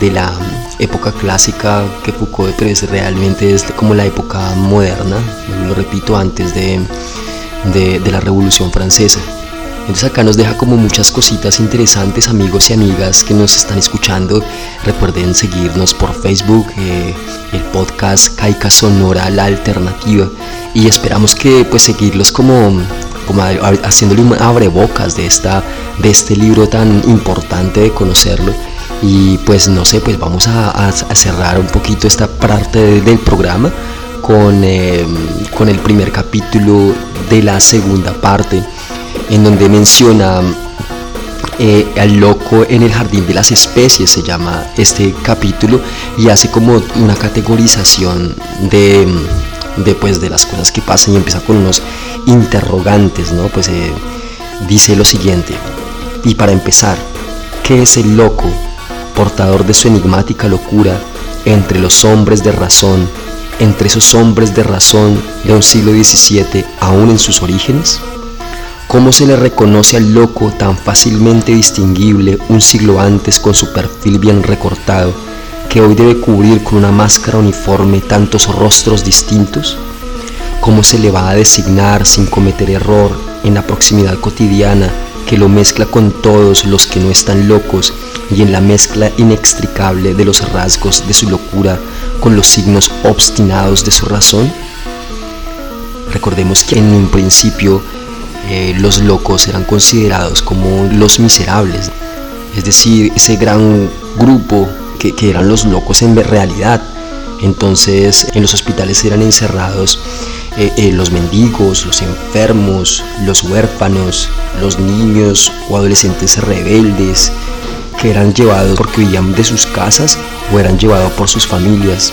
de la época clásica que Foucault es realmente es como la época moderna, lo repito, antes de, de, la Revolución Francesa. Entonces acá nos deja como muchas cositas interesantes amigos y amigas que nos están escuchando. Recuerden seguirnos por Facebook, eh, el podcast Caica Sonora La Alternativa y esperamos que pues seguirlos como, como haciéndole un abrebocas de, esta, de este libro tan importante de conocerlo y pues no sé, pues vamos a, cerrar un poquito esta parte del programa con, em, con el primer capítulo de la segunda parte, en donde menciona eh, al loco en el jardín de las especies, se llama este capítulo, y hace como una categorización de, de, pues, de las cosas que pasan y empieza con unos interrogantes, ¿no? Pues eh, dice lo siguiente, y para empezar, ¿qué es el loco? portador de su enigmática locura entre los hombres de razón, entre esos hombres de razón de un siglo XVII aún en sus orígenes? ¿Cómo se le reconoce al loco tan fácilmente distinguible un siglo antes con su perfil bien recortado, que hoy debe cubrir con una máscara uniforme tantos rostros distintos? ¿Cómo se le va a designar sin cometer error en la proximidad cotidiana que lo mezcla con todos los que no están locos y en la mezcla inextricable de los rasgos de su locura con los signos obstinados de su razón? Recordemos que en un principio eh, los locos eran considerados como los miserables, es decir, ese gran grupo que, eran los locos en realidad. Entonces en los hospitales eran encerrados eh, eh, los mendigos, los enfermos, los huérfanos, los niños o adolescentes rebeldes que eran llevados porque huían de sus casas o eran llevados por sus familias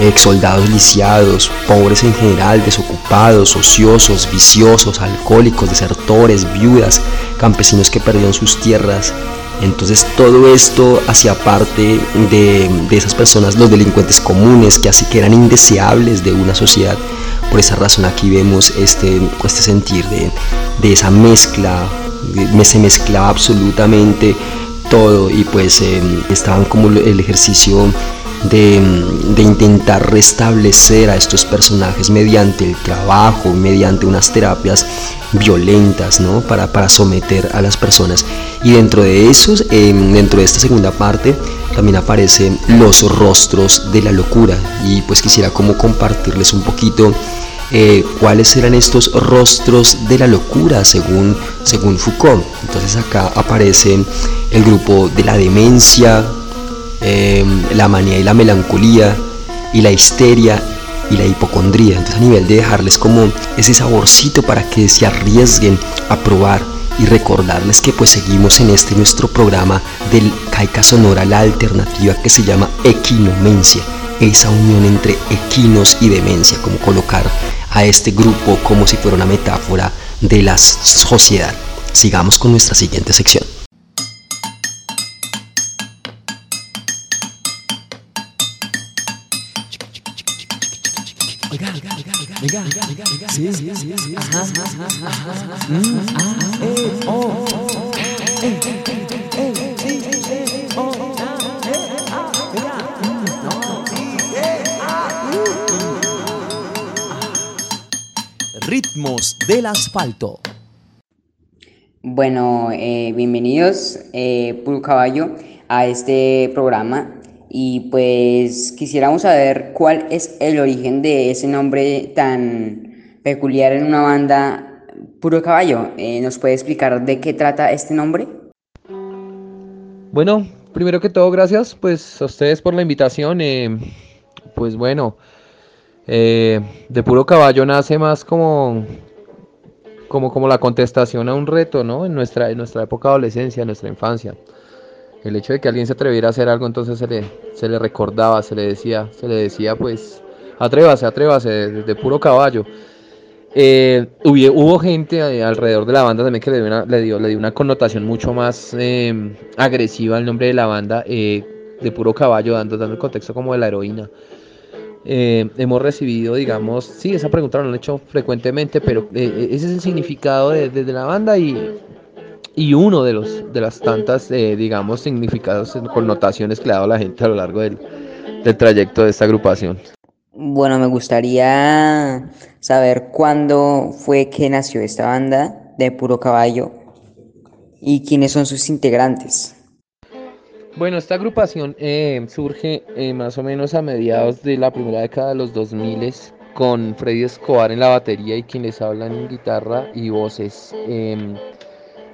ex soldados lisiados, pobres en general, desocupados, ociosos, viciosos, alcohólicos, desertores, viudas, campesinos que perdieron sus tierras. Entonces todo esto hacía parte de, esas personas, los delincuentes comunes, que así que eran indeseables de una sociedad. Por esa razón aquí vemos este, este sentir de, esa mezcla, se mezclaba absolutamente todo y pues eh, estaban como el ejercicio de, intentar restablecer a estos personajes mediante el trabajo, mediante unas terapias violentas, ¿no? Para, para someter a las personas. Y dentro de esos, em, dentro de esta segunda parte, también aparecen los rostros de la locura. Y pues quisiera como compartirles un poquito eh, cuáles eran estos rostros de la locura según, según Foucault. Entonces acá aparece el grupo de la demencia, Em, la manía y la melancolía y la histeria y la hipocondría. Entonces a nivel de dejarles como ese saborcito para que se arriesguen a probar y recordarles que pues seguimos en este nuestro programa del Caica Sonora, la alternativa que se llama equinomencia, esa unión entre equinos y demencia, como colocar a este grupo como si fuera una metáfora de la sociedad. Sigamos con nuestra siguiente sección. Ritmos del asfalto. Bueno, eh, bienvenidos, eh, Puro Caballo, a este programa y pues quisiéramos saber cuál es el origen de ese nombre tan peculiar en una banda Puro Caballo. Eh, ¿Nos puede explicar de qué trata este nombre? Bueno, primero que todo, gracias pues a ustedes por la invitación. Eh, pues bueno, eh, de Puro Caballo nace más como, como, como la contestación a un reto, ¿no? En nuestra, en nuestra época de adolescencia, en nuestra infancia el hecho de que alguien se atreviera a hacer algo, entonces se le, se le recordaba, se le decía, se le decía pues, atrévase, atrévase, de, puro caballo. Eh, hubo, gente eh, alrededor de la banda también que le dio una, le dio, le dio una connotación mucho más em, agresiva al nombre de la banda, eh, de puro caballo, dando, dando el contexto como de la heroína. Hemos recibido, digamos, sí, esa pregunta lo han hecho frecuentemente, pero ese es el significado de, de la banda y y uno de los de las tantas eh, digamos significados connotaciones que le ha dado la gente a lo largo del, del trayecto de esta agrupación. Bueno, me gustaría saber cuándo fue que nació esta banda de Puro Caballo y quiénes son sus integrantes. Bueno, esta agrupación eh, surge eh, más o menos a mediados de la primera década de los 2000 con Freddy Escobar en la batería y quienes hablan en guitarra y voces. Em,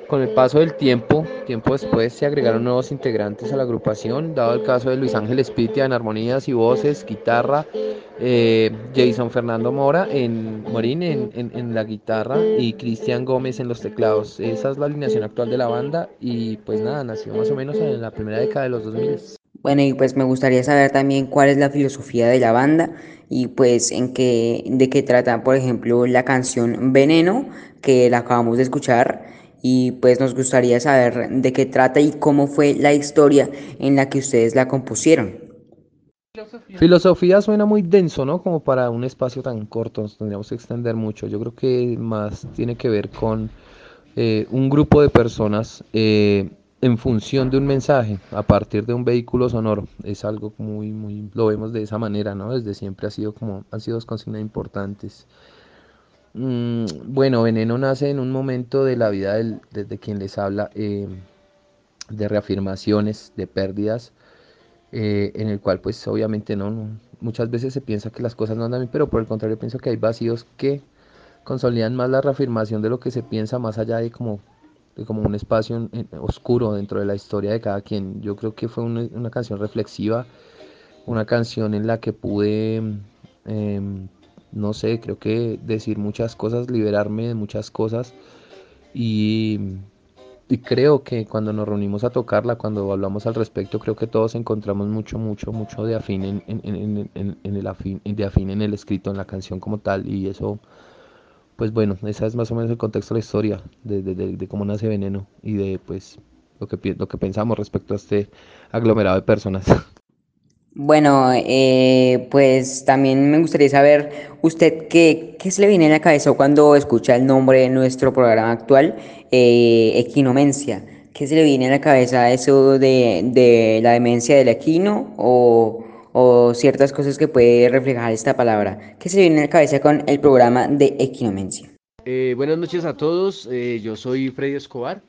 con el paso del tiempo, tiempo después, se agregaron nuevos integrantes a la agrupación, dado el caso de Luis Ángel Espitia en armonías y voces, guitarra, eh, Jason Fernando Mora en Morín en, la guitarra y Cristian Gómez en los teclados. Esa es la alineación actual de la banda y pues nada, nació más o menos en la primera década de los 2000. Bueno, y pues me gustaría saber también cuál es la filosofía de la banda y pues en qué, de qué trata, por ejemplo, la canción Veneno, que la acabamos de escuchar y pues nos gustaría saber de qué trata y cómo fue la historia en la que ustedes la compusieron. Filosofía suena muy denso, ¿no? Como para un espacio tan corto, nos tendríamos que extender mucho. Yo creo que más tiene que ver con eh, un grupo de personas eh, en función de un mensaje, a partir de un vehículo sonoro. Es algo muy, muy, lo vemos de esa manera, ¿no? Desde siempre ha sido como, han sido dos consignas importantes. Mm, bueno, Veneno nace en un momento de la vida del, desde quien les habla eh, de reafirmaciones, de pérdidas, eh, en el cual pues obviamente no, muchas veces se piensa que las cosas no andan bien, pero por el contrario pienso que hay vacíos que consolidan más la reafirmación de lo que se piensa más allá de como, como un espacio oscuro dentro de la historia de cada quien. Yo creo que fue una, canción reflexiva, una canción en la que pude, em, no sé, creo que decir muchas cosas, liberarme de muchas cosas y creo que cuando nos reunimos a tocarla, cuando hablamos al respecto, creo que todos encontramos mucho, mucho, mucho de afín en, el afín, de afín en el escrito, en la canción como tal. Y eso, pues bueno, esa es más o menos el contexto de la historia, de, de, cómo nace Veneno y de pues lo que, lo que pensamos respecto a este aglomerado de personas. Bueno, eh, pues también me gustaría saber usted qué, qué, se le viene a la cabeza cuando escucha el nombre de nuestro programa actual, eh, equinomencia. ¿Qué se le viene a la cabeza eso de, de la demencia del equino o, o, ciertas cosas que puede reflejar esta palabra? ¿Qué se le viene a la cabeza con el programa de equinomencia? Eh, buenas noches a todos, yo soy Freddy Escobar,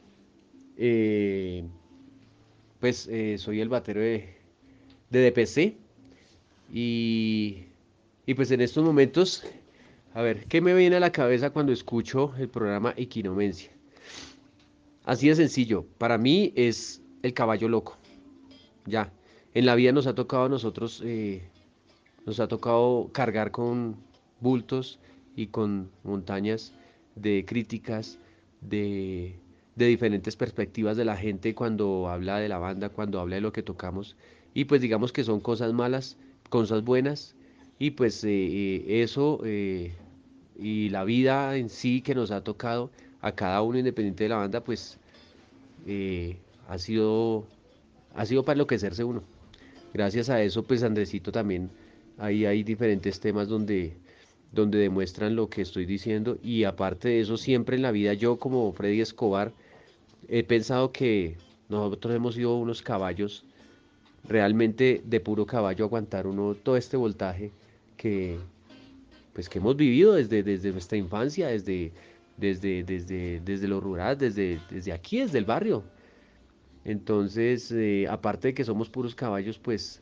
pues soy el batero de de DPC. Y, y pues en estos momentos, a ver, ¿qué me viene a la cabeza cuando escucho el programa Equinomencia? Así de sencillo, para mí es el caballo loco. Ya, en la vida nos ha tocado a nosotros, eh, nos ha tocado cargar con bultos y con montañas de críticas, de, de diferentes perspectivas de la gente cuando habla de la banda, cuando habla de lo que tocamos y pues digamos que son cosas malas, cosas buenas y pues eh, eh, eso eh, y la vida en sí que nos ha tocado a cada uno independiente de la banda pues ha sido ha sido para enloquecerse uno. Gracias a eso pues Andresito también ahí hay diferentes temas donde donde demuestran lo que estoy diciendo y aparte de eso siempre en la vida yo como Freddy Escobar he pensado que nosotros hemos sido unos caballos realmente de puro caballo aguantar uno todo este voltaje que pues que hemos vivido desde, desde nuestra infancia, desde, desde, desde, desde lo rural, desde, desde aquí, desde el barrio. Entonces, eh, aparte de que somos puros caballos, pues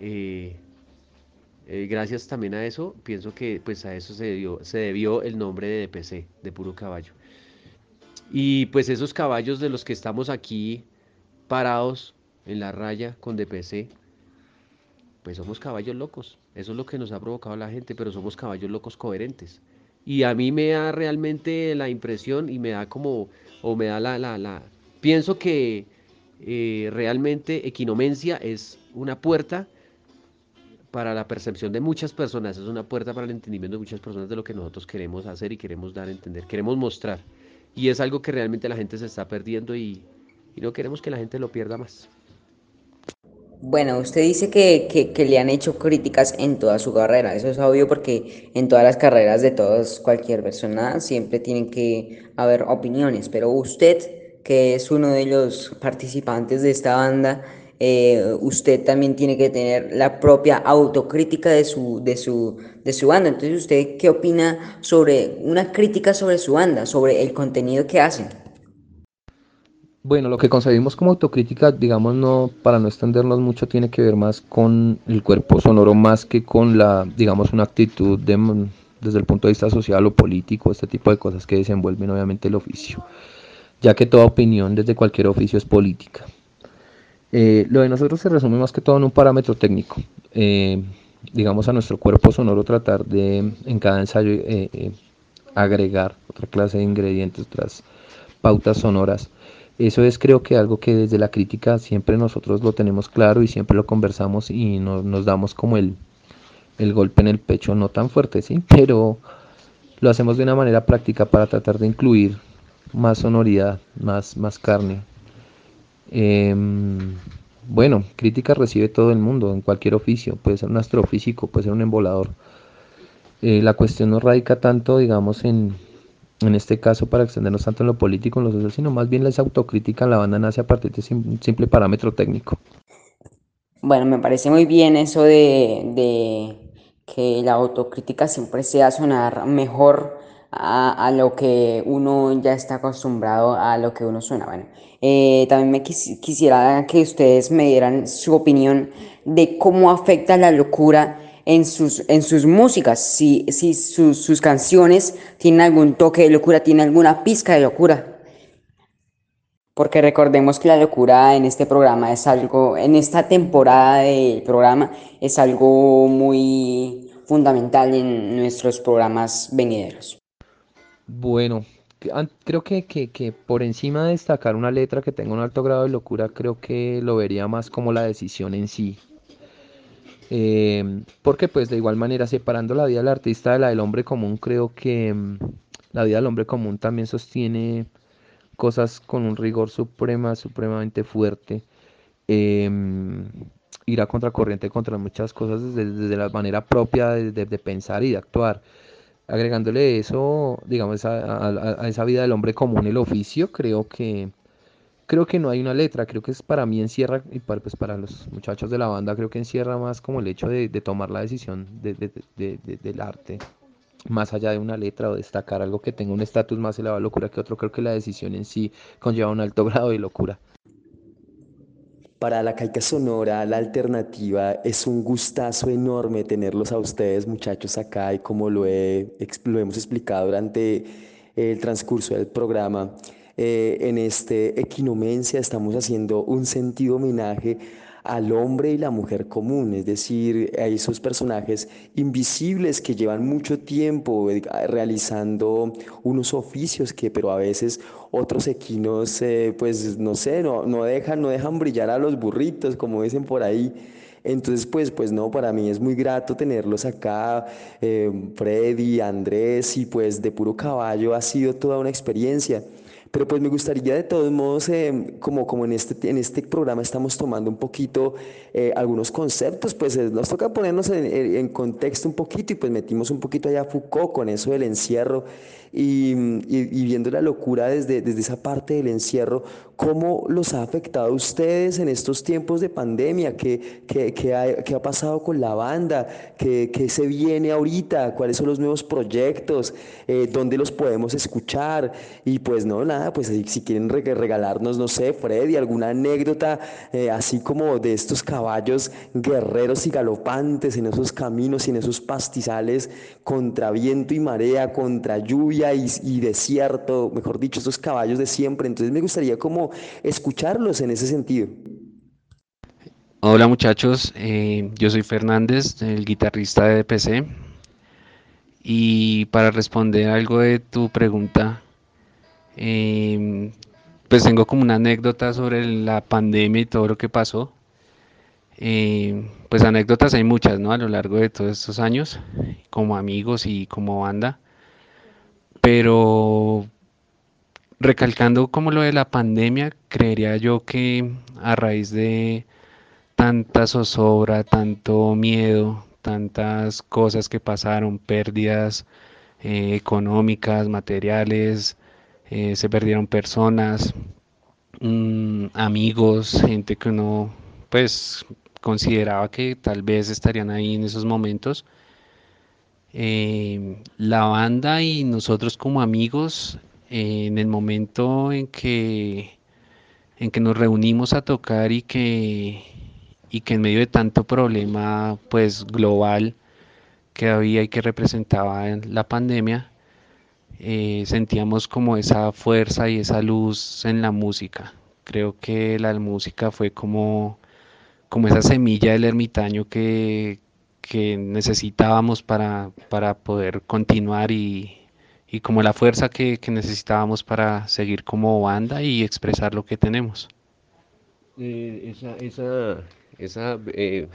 eh, eh, gracias también a eso, pienso que pues a eso se debió, se debió el nombre de DPC, de puro caballo. Y pues esos caballos de los que estamos aquí parados, en la raya con DPC, pues somos caballos locos. Eso es lo que nos ha provocado la gente, pero somos caballos locos coherentes. Y a mí me da realmente la impresión y me da como, o me da la, la, la pienso que eh, realmente equinomencia es una puerta para la percepción de muchas personas, es una puerta para el entendimiento de muchas personas de lo que nosotros queremos hacer y queremos dar a entender, queremos mostrar. Y es algo que realmente la gente se está perdiendo y, y no queremos que la gente lo pierda más. Bueno, usted dice que, que, le han hecho críticas en toda su carrera. Eso es obvio porque en todas las carreras de todos, cualquier persona, siempre tienen que haber opiniones. Pero usted, que es uno de los participantes de esta banda, eh, usted también tiene que tener la propia autocrítica de su, de, su, de su banda. Entonces, ¿usted qué opina sobre una crítica sobre su banda, sobre el contenido que hacen? Bueno, lo que concebimos como autocrítica, digamos, no, para no extendernos mucho, tiene que ver más con el cuerpo sonoro más que con la, digamos, una actitud de, desde el punto de vista social o político, este tipo de cosas que desenvuelven obviamente el oficio, ya que toda opinión desde cualquier oficio es política. Eh, lo de nosotros se resume más que todo en un parámetro técnico. Eh, digamos a nuestro cuerpo sonoro tratar de en cada ensayo eh, agregar otra clase de ingredientes, otras pautas sonoras eso es creo que algo que desde la crítica siempre nosotros lo tenemos claro y siempre lo conversamos y nos damos como el, el golpe en el pecho, no tan fuerte, ¿sí? Pero lo hacemos de una manera práctica para tratar de incluir más sonoridad, más, más carne. Em, bueno, crítica recibe todo el mundo en cualquier oficio, puede ser un astrofísico, puede ser un embolador. Eh, la cuestión no radica tanto, digamos, en, en este caso para extendernos tanto en lo político, en lo social, sino más bien la autocrítica la banda nace a partir de un simple parámetro técnico. Bueno, me parece muy bien eso de, que la autocrítica siempre sea sonar mejor a, lo que uno ya está acostumbrado a lo que uno suena. Bueno, eh, también me quisiera que ustedes me dieran su opinión de cómo afecta la locura en sus, en sus músicas, si, si sus, canciones tienen algún toque de locura, tienen alguna pizca de locura. Porque recordemos que la locura en este programa es algo, en esta temporada del programa, es algo muy fundamental en nuestros programas venideros. Bueno, creo que, que, que, por encima de destacar una letra que tenga un alto grado de locura, creo que lo vería más como la decisión en sí. Eh, porque pues de igual manera, separando la vida del artista de la del hombre común, creo que mm, la vida del hombre común también sostiene cosas con un rigor suprema, supremamente fuerte. Em, ir a contracorriente contra muchas cosas desde, la manera propia de, pensar y de actuar. Agregándole eso, digamos, a, esa vida del hombre común, el oficio, creo que creo que no hay una letra, creo que es para mí encierra, y para, pues para los muchachos de la banda, creo que encierra más como el hecho de, tomar la decisión del arte, más allá de una letra o destacar algo que tenga un estatus más elevado de locura que otro, creo que la decisión en sí conlleva un alto grado de locura. Para la Caica Sonora, la alternativa es un gustazo enorme tenerlos a ustedes, muchachos, acá y como lo, he, lo hemos explicado durante el transcurso del programa, eh, en este Equinomencia estamos haciendo un sentido homenaje al hombre y la mujer común, es decir, a esos personajes invisibles que llevan mucho tiempo eh, realizando unos oficios que, pero a veces otros equinos, eh, pues no sé, no, dejan, no dejan brillar a los burritos, como dicen por ahí. Entonces, pues, pues no, para mí es muy grato tenerlos acá, Freddy, Andrés, y pues de puro caballo ha sido toda una experiencia. Pero pues me gustaría de todos modos, eh, como, como en, este, en este programa estamos tomando un poquito eh, algunos conceptos, pues eh, nos toca ponernos en, contexto un poquito y pues metimos un poquito allá Foucault con eso del encierro y, y, viendo la locura desde, desde esa parte del encierro, ¿cómo los ha afectado a ustedes en estos tiempos de pandemia? ¿Qué, qué, qué, ha, qué ha, pasado con la banda? ¿Qué, ¿Qué, se viene ahorita? ¿Cuáles son los nuevos proyectos? Eh, ¿Dónde los podemos escuchar? Y pues no, nada, pues si, quieren regalarnos, no sé, Freddy, alguna anécdota eh, así como de estos caballos guerreros y galopantes en esos caminos y en esos pastizales contra viento y marea, contra lluvia y, desierto, mejor dicho, estos caballos de siempre. Entonces me gustaría como escucharlos en ese sentido. Hola muchachos, eh, yo soy Fernández, el guitarrista de DPC. Y para responder algo de tu pregunta, em, pues tengo como una anécdota sobre la pandemia y todo lo que pasó. Em, pues anécdotas hay muchas, ¿no? A lo largo de todos estos años, como amigos y como banda pero recalcando como lo de la pandemia, creería yo que a raíz de tanta zozobra, tanto miedo, tantas cosas que pasaron, pérdidas eh, económicas, materiales, eh, se perdieron personas, mm, amigos, gente que uno pues consideraba que tal vez estarían ahí en esos momentos eh, la banda y nosotros como amigos, eh, en el momento en que, en que nos reunimos a tocar y que, y que en medio de tanto problema pues global que había y que representaba la pandemia, eh, sentíamos como esa fuerza y esa luz en la música. Creo que la música fue como, como esa semilla del ermitaño que, que necesitábamos para, para poder continuar y, y, como la fuerza que, que, necesitábamos para seguir como banda y expresar lo que tenemos. Eh, esa, esa, esa, eh...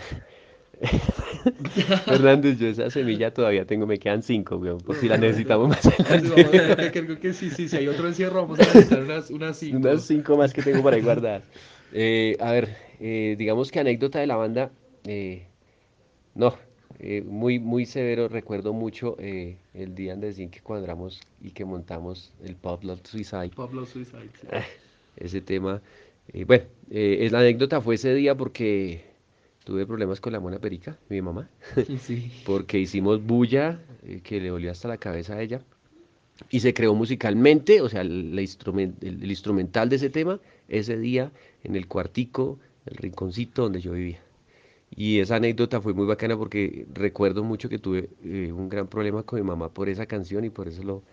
Fernández, yo esa semilla todavía tengo, me quedan cinco, weón, por si la necesitamos más adelante. Creo que sí, sí, si hay otro encierro, vamos a necesitar unas, unas cinco. Unas cinco más que tengo para guardar. Eh, a ver, eh, digamos que anécdota de la banda, eh, no, eh, muy, muy severo. Recuerdo mucho eh, el día en que cuadramos y que montamos el Pop Love Suicide. Pop Love Suicide. Ah, ese tema. Eh, bueno, es, la anécdota fue ese día porque tuve problemas con la mona perica, mi mamá. Sí. porque hicimos bulla que le volvió hasta la cabeza a ella. Y se creó musicalmente, o sea, el, el instrumental de ese tema, ese día en el cuartico, el rinconcito donde yo vivía. Y esa anécdota fue muy bacana porque recuerdo mucho que tuve eh, un gran problema con mi mamá por esa canción y por eso lo,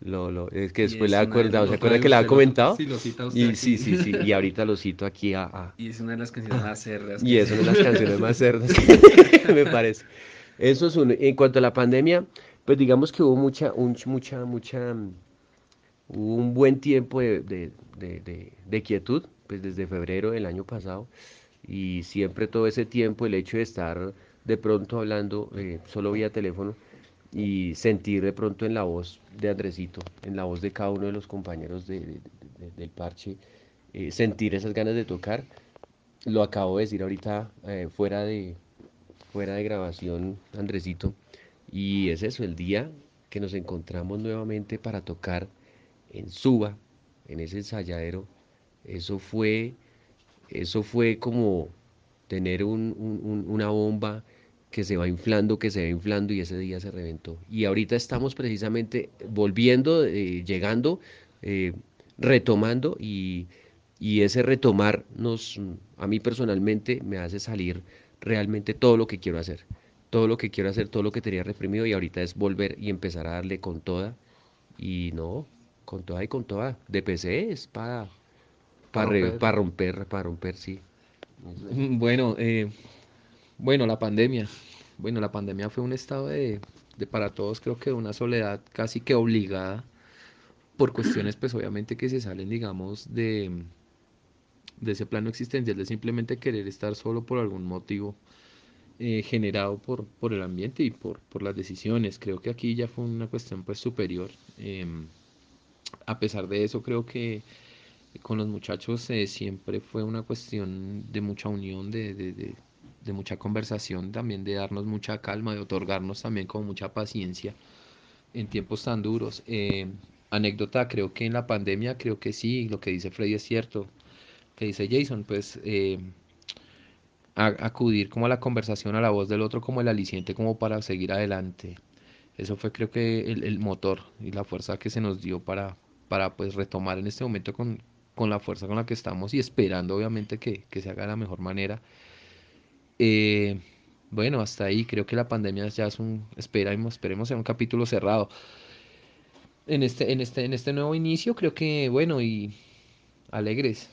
lo, lo es que después de- acordado, ¿se acuerda que le ha comentado? sí, lo cita usted Y aquí. sí, sí, sí, y ahorita lo cito aquí a, a- Y es una de las canciones más cerdas. y es una de las canciones más cerdas, me parece. Eso es uno. En cuanto a la pandemia, pues digamos que hubo mucha, un- mucha, mucha, hubo un buen tiempo de- de- de- de quietud, pues desde febrero del año pasado, y siempre todo ese tiempo el hecho de estar de pronto hablando eh, solo vía teléfono y sentir de pronto en la voz de Andresito, en la voz de cada uno de los compañeros de- de- de- del parche, eh, sentir esas ganas de tocar, lo acabo de decir ahorita eh, fuera de, fuera de grabación, Andresito, y es eso, el día que nos encontramos nuevamente para tocar en Suba, en ese ensayadero, eso fue, eso fue como tener un- un- un- una bomba que se va inflando, que se va inflando y ese día se reventó. Y ahorita estamos precisamente volviendo, eh, llegando, eh, retomando y, ese retomar nos, a mí personalmente me hace salir realmente todo lo que quiero hacer, todo lo que quiero hacer, todo lo que tenía reprimido y ahorita es volver y empezar a darle con toda y no, con toda y con toda. De PC es para, para, romper. para romper, para romper, sí. Bueno, eh, bueno, la pandemia. Bueno, la pandemia fue un estado de, de para todos, creo que de una soledad casi que obligada por cuestiones, pues obviamente que se salen, digamos, de, de ese plano existencial, de simplemente querer estar solo por algún motivo eh, generado por, por el ambiente y por, por las decisiones. Creo que aquí ya fue una cuestión pues superior. Em, a pesar de eso, creo que con los muchachos eh, siempre fue una cuestión de mucha unión, de, de, de- de mucha conversación, también de darnos mucha calma, de otorgarnos también con mucha paciencia en tiempos tan duros. Eh, anécdota, creo que en la pandemia, creo que sí, lo que dice Freddy es cierto, que dice Jason, pues eh, acudir como a la conversación, a la voz del otro como el aliciente como para seguir adelante. Eso fue creo que el, el motor y la fuerza que se nos dio para, para pues retomar en este momento con, con la fuerza con la que estamos y esperando obviamente que, que se haga de la mejor manera. Eh, bueno, hasta ahí creo que la pandemia ya es un, esperemos, esperemos un capítulo cerrado. En este, en este, en este nuevo inicio creo que, bueno, y alegres,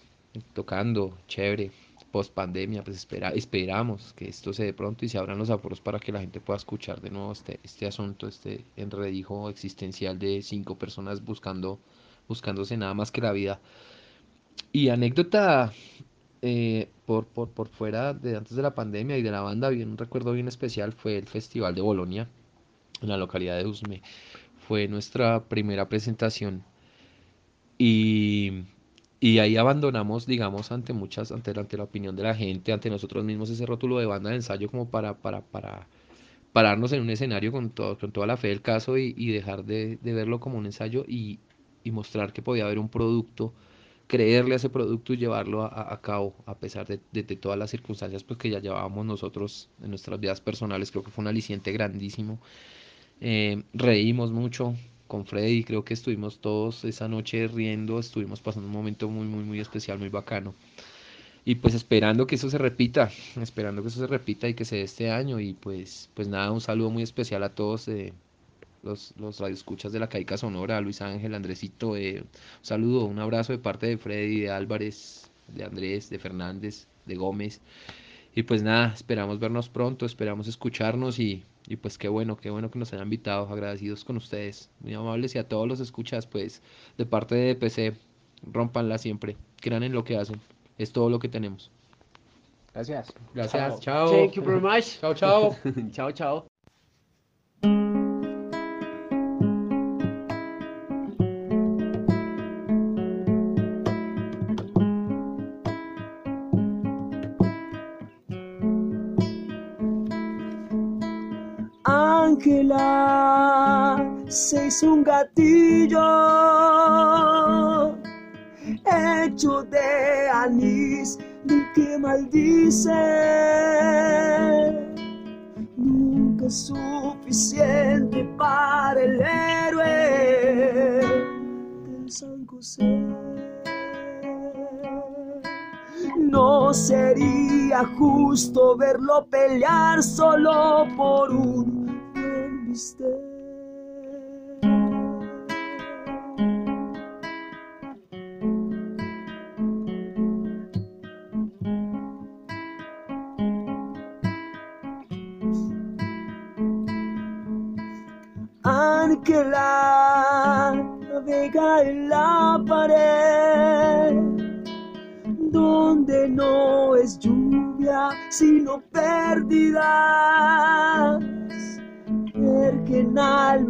tocando, chévere, post pandemia, pues espera, esperamos que esto se dé pronto y se abran los aforos para que la gente pueda escuchar de nuevo este, este asunto, este enredijo existencial de cinco personas buscando, buscándose nada más que la vida. Y anécdota, eh, por, por, por fuera de antes de la pandemia y de la banda, bien, un recuerdo bien especial fue el Festival de Bolonia en la localidad de Usme. Fue nuestra primera presentación y, y ahí abandonamos, digamos, ante muchas, ante, ante la opinión de la gente, ante nosotros mismos ese rótulo de banda de ensayo como para, para, para pararnos en un escenario con, todo, con toda la fe del caso y, y dejar de, de verlo como un ensayo y, y mostrar que podía haber un producto creerle a ese producto y llevarlo a, cabo a pesar de todas las circunstancias pues, que ya llevábamos nosotros en nuestras vidas personales. Creo que fue un aliciente grandísimo. Eh, reímos mucho con Freddy, creo que estuvimos todos esa noche riendo, estuvimos pasando un momento muy, muy, muy especial, muy bacano. Y pues esperando que eso se repita, esperando que eso se repita y que se dé este año. Y pues, pues nada, un saludo muy especial a todos eh, los, los radioescuchas de la Caica Sonora, Luis Ángel, Andresito, eh, un saludo, un abrazo de parte de Freddy, de Álvarez, de Andrés, de Fernández, de Gómez. Y pues nada, esperamos vernos pronto, esperamos escucharnos y, y pues qué bueno, qué bueno que nos hayan invitado, agradecidos con ustedes, muy amables y a todos los escuchas, pues de parte de PC, rompanla siempre, crean en lo que hacen, es todo lo que tenemos. Gracias. Gracias, chao. Thank you very much. Chao, chao. chao, chao. se hizo un gatillo hecho de anís, del que maldice. Nunca es suficiente para el héroe del San José. No sería justo verlo pelear solo por un buen bistec.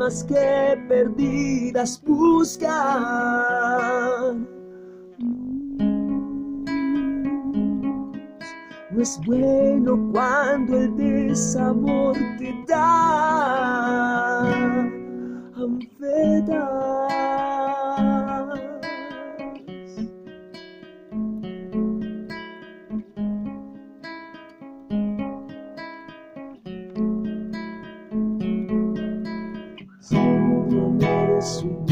almas que perdidas buscan. No es bueno cuando el desamor te da anfeta. sweet.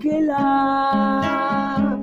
que la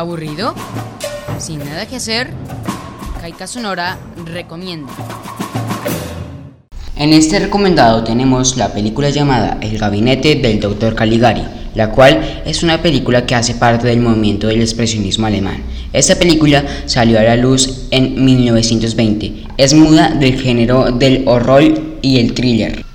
¿Aburrido? ¿Sin nada que hacer? Caica Sonora recomienda. En este recomendado tenemos la película llamada El gabinete del Dr. Caligari, la cual es una película que hace parte del movimiento del expresionismo alemán. Esta película salió a la luz en 1920. Es muda del género del horror y el thriller.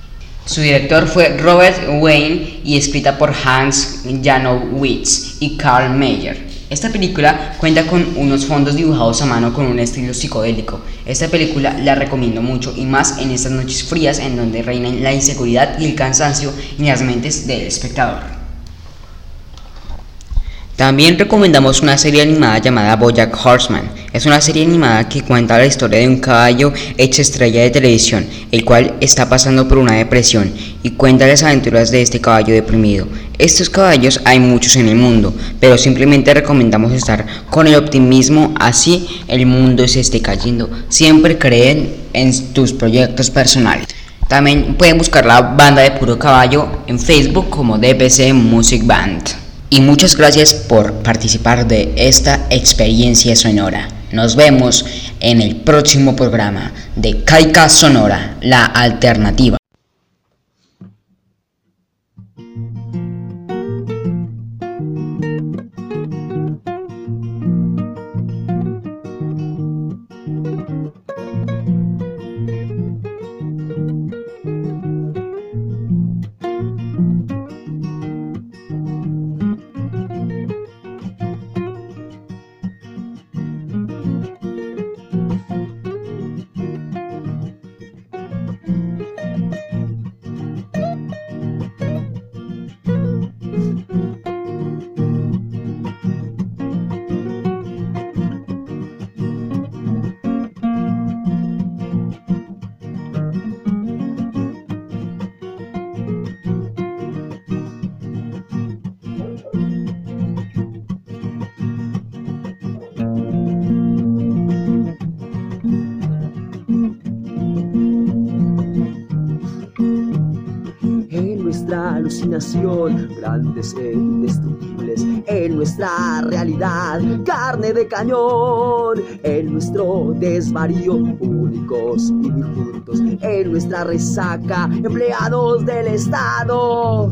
Su director fue Robert Wayne y escrita por Hans Janowitz y Karl Mayer. Esta película cuenta con unos fondos dibujados a mano con un estilo psicodélico. Esta película la recomiendo mucho y más en estas noches frías en donde reinan la inseguridad y el cansancio en las mentes del espectador. También recomendamos una serie animada llamada Bojack Horseman. Es una serie animada que cuenta la historia de un caballo hecho estrella de televisión, el cual está pasando por una depresión y cuenta las aventuras de este caballo deprimido. Estos caballos hay muchos en el mundo, pero simplemente recomendamos estar con el optimismo así el mundo se esté cayendo. Siempre creen en tus proyectos personales. También pueden buscar la banda de puro caballo en Facebook como DPC Music Band y muchas gracias por participar de esta experiencia sonora. Nos vemos en el próximo programa de Caica Sonora, la alternativa. Cañón, en nuestro desvarío, únicos y juntos, en nuestra resaca, empleados del Estado.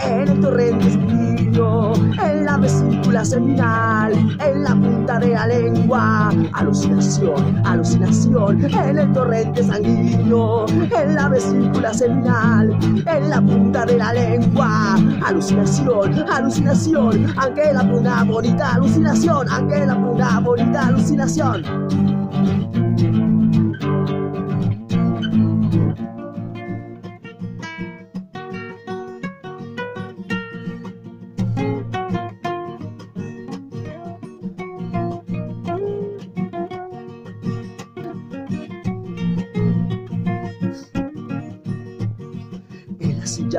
En el torrente en la vesícula seminal, en la punta de la lengua. Alucinación, alucinación, en el torrente sanguíneo, en la vesícula seminal, en la punta de la lengua. Alucinación, alucinación, aunque la una bonita alucinación, aunque la una bonita alucinación.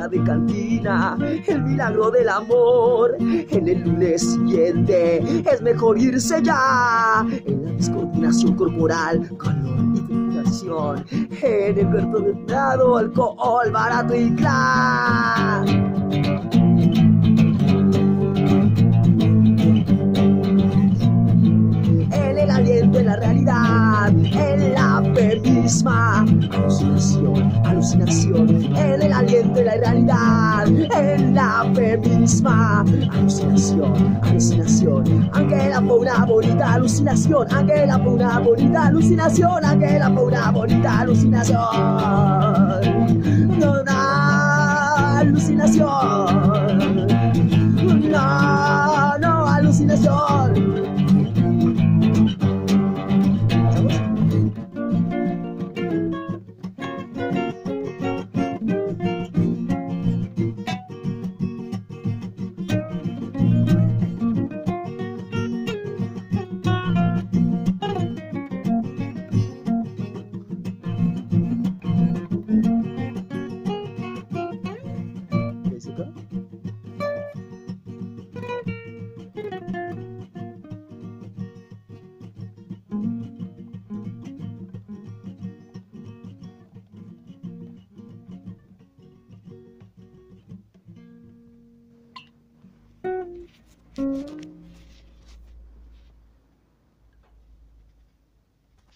De cantina, el milagro del amor. En el lunes siguiente es mejor irse ya. En la descoordinación corporal, calor y tentación. En el cuerpo de alcohol barato y claro. de la realidad, en la misma. Alucinación, alucinación, en el aliento de la realidad, en la misma. Alucinación, alucinación, aunque la una bonita alucinación, aunque la una bonita alucinación, aunque la una bonita alucinación. No, alucinación.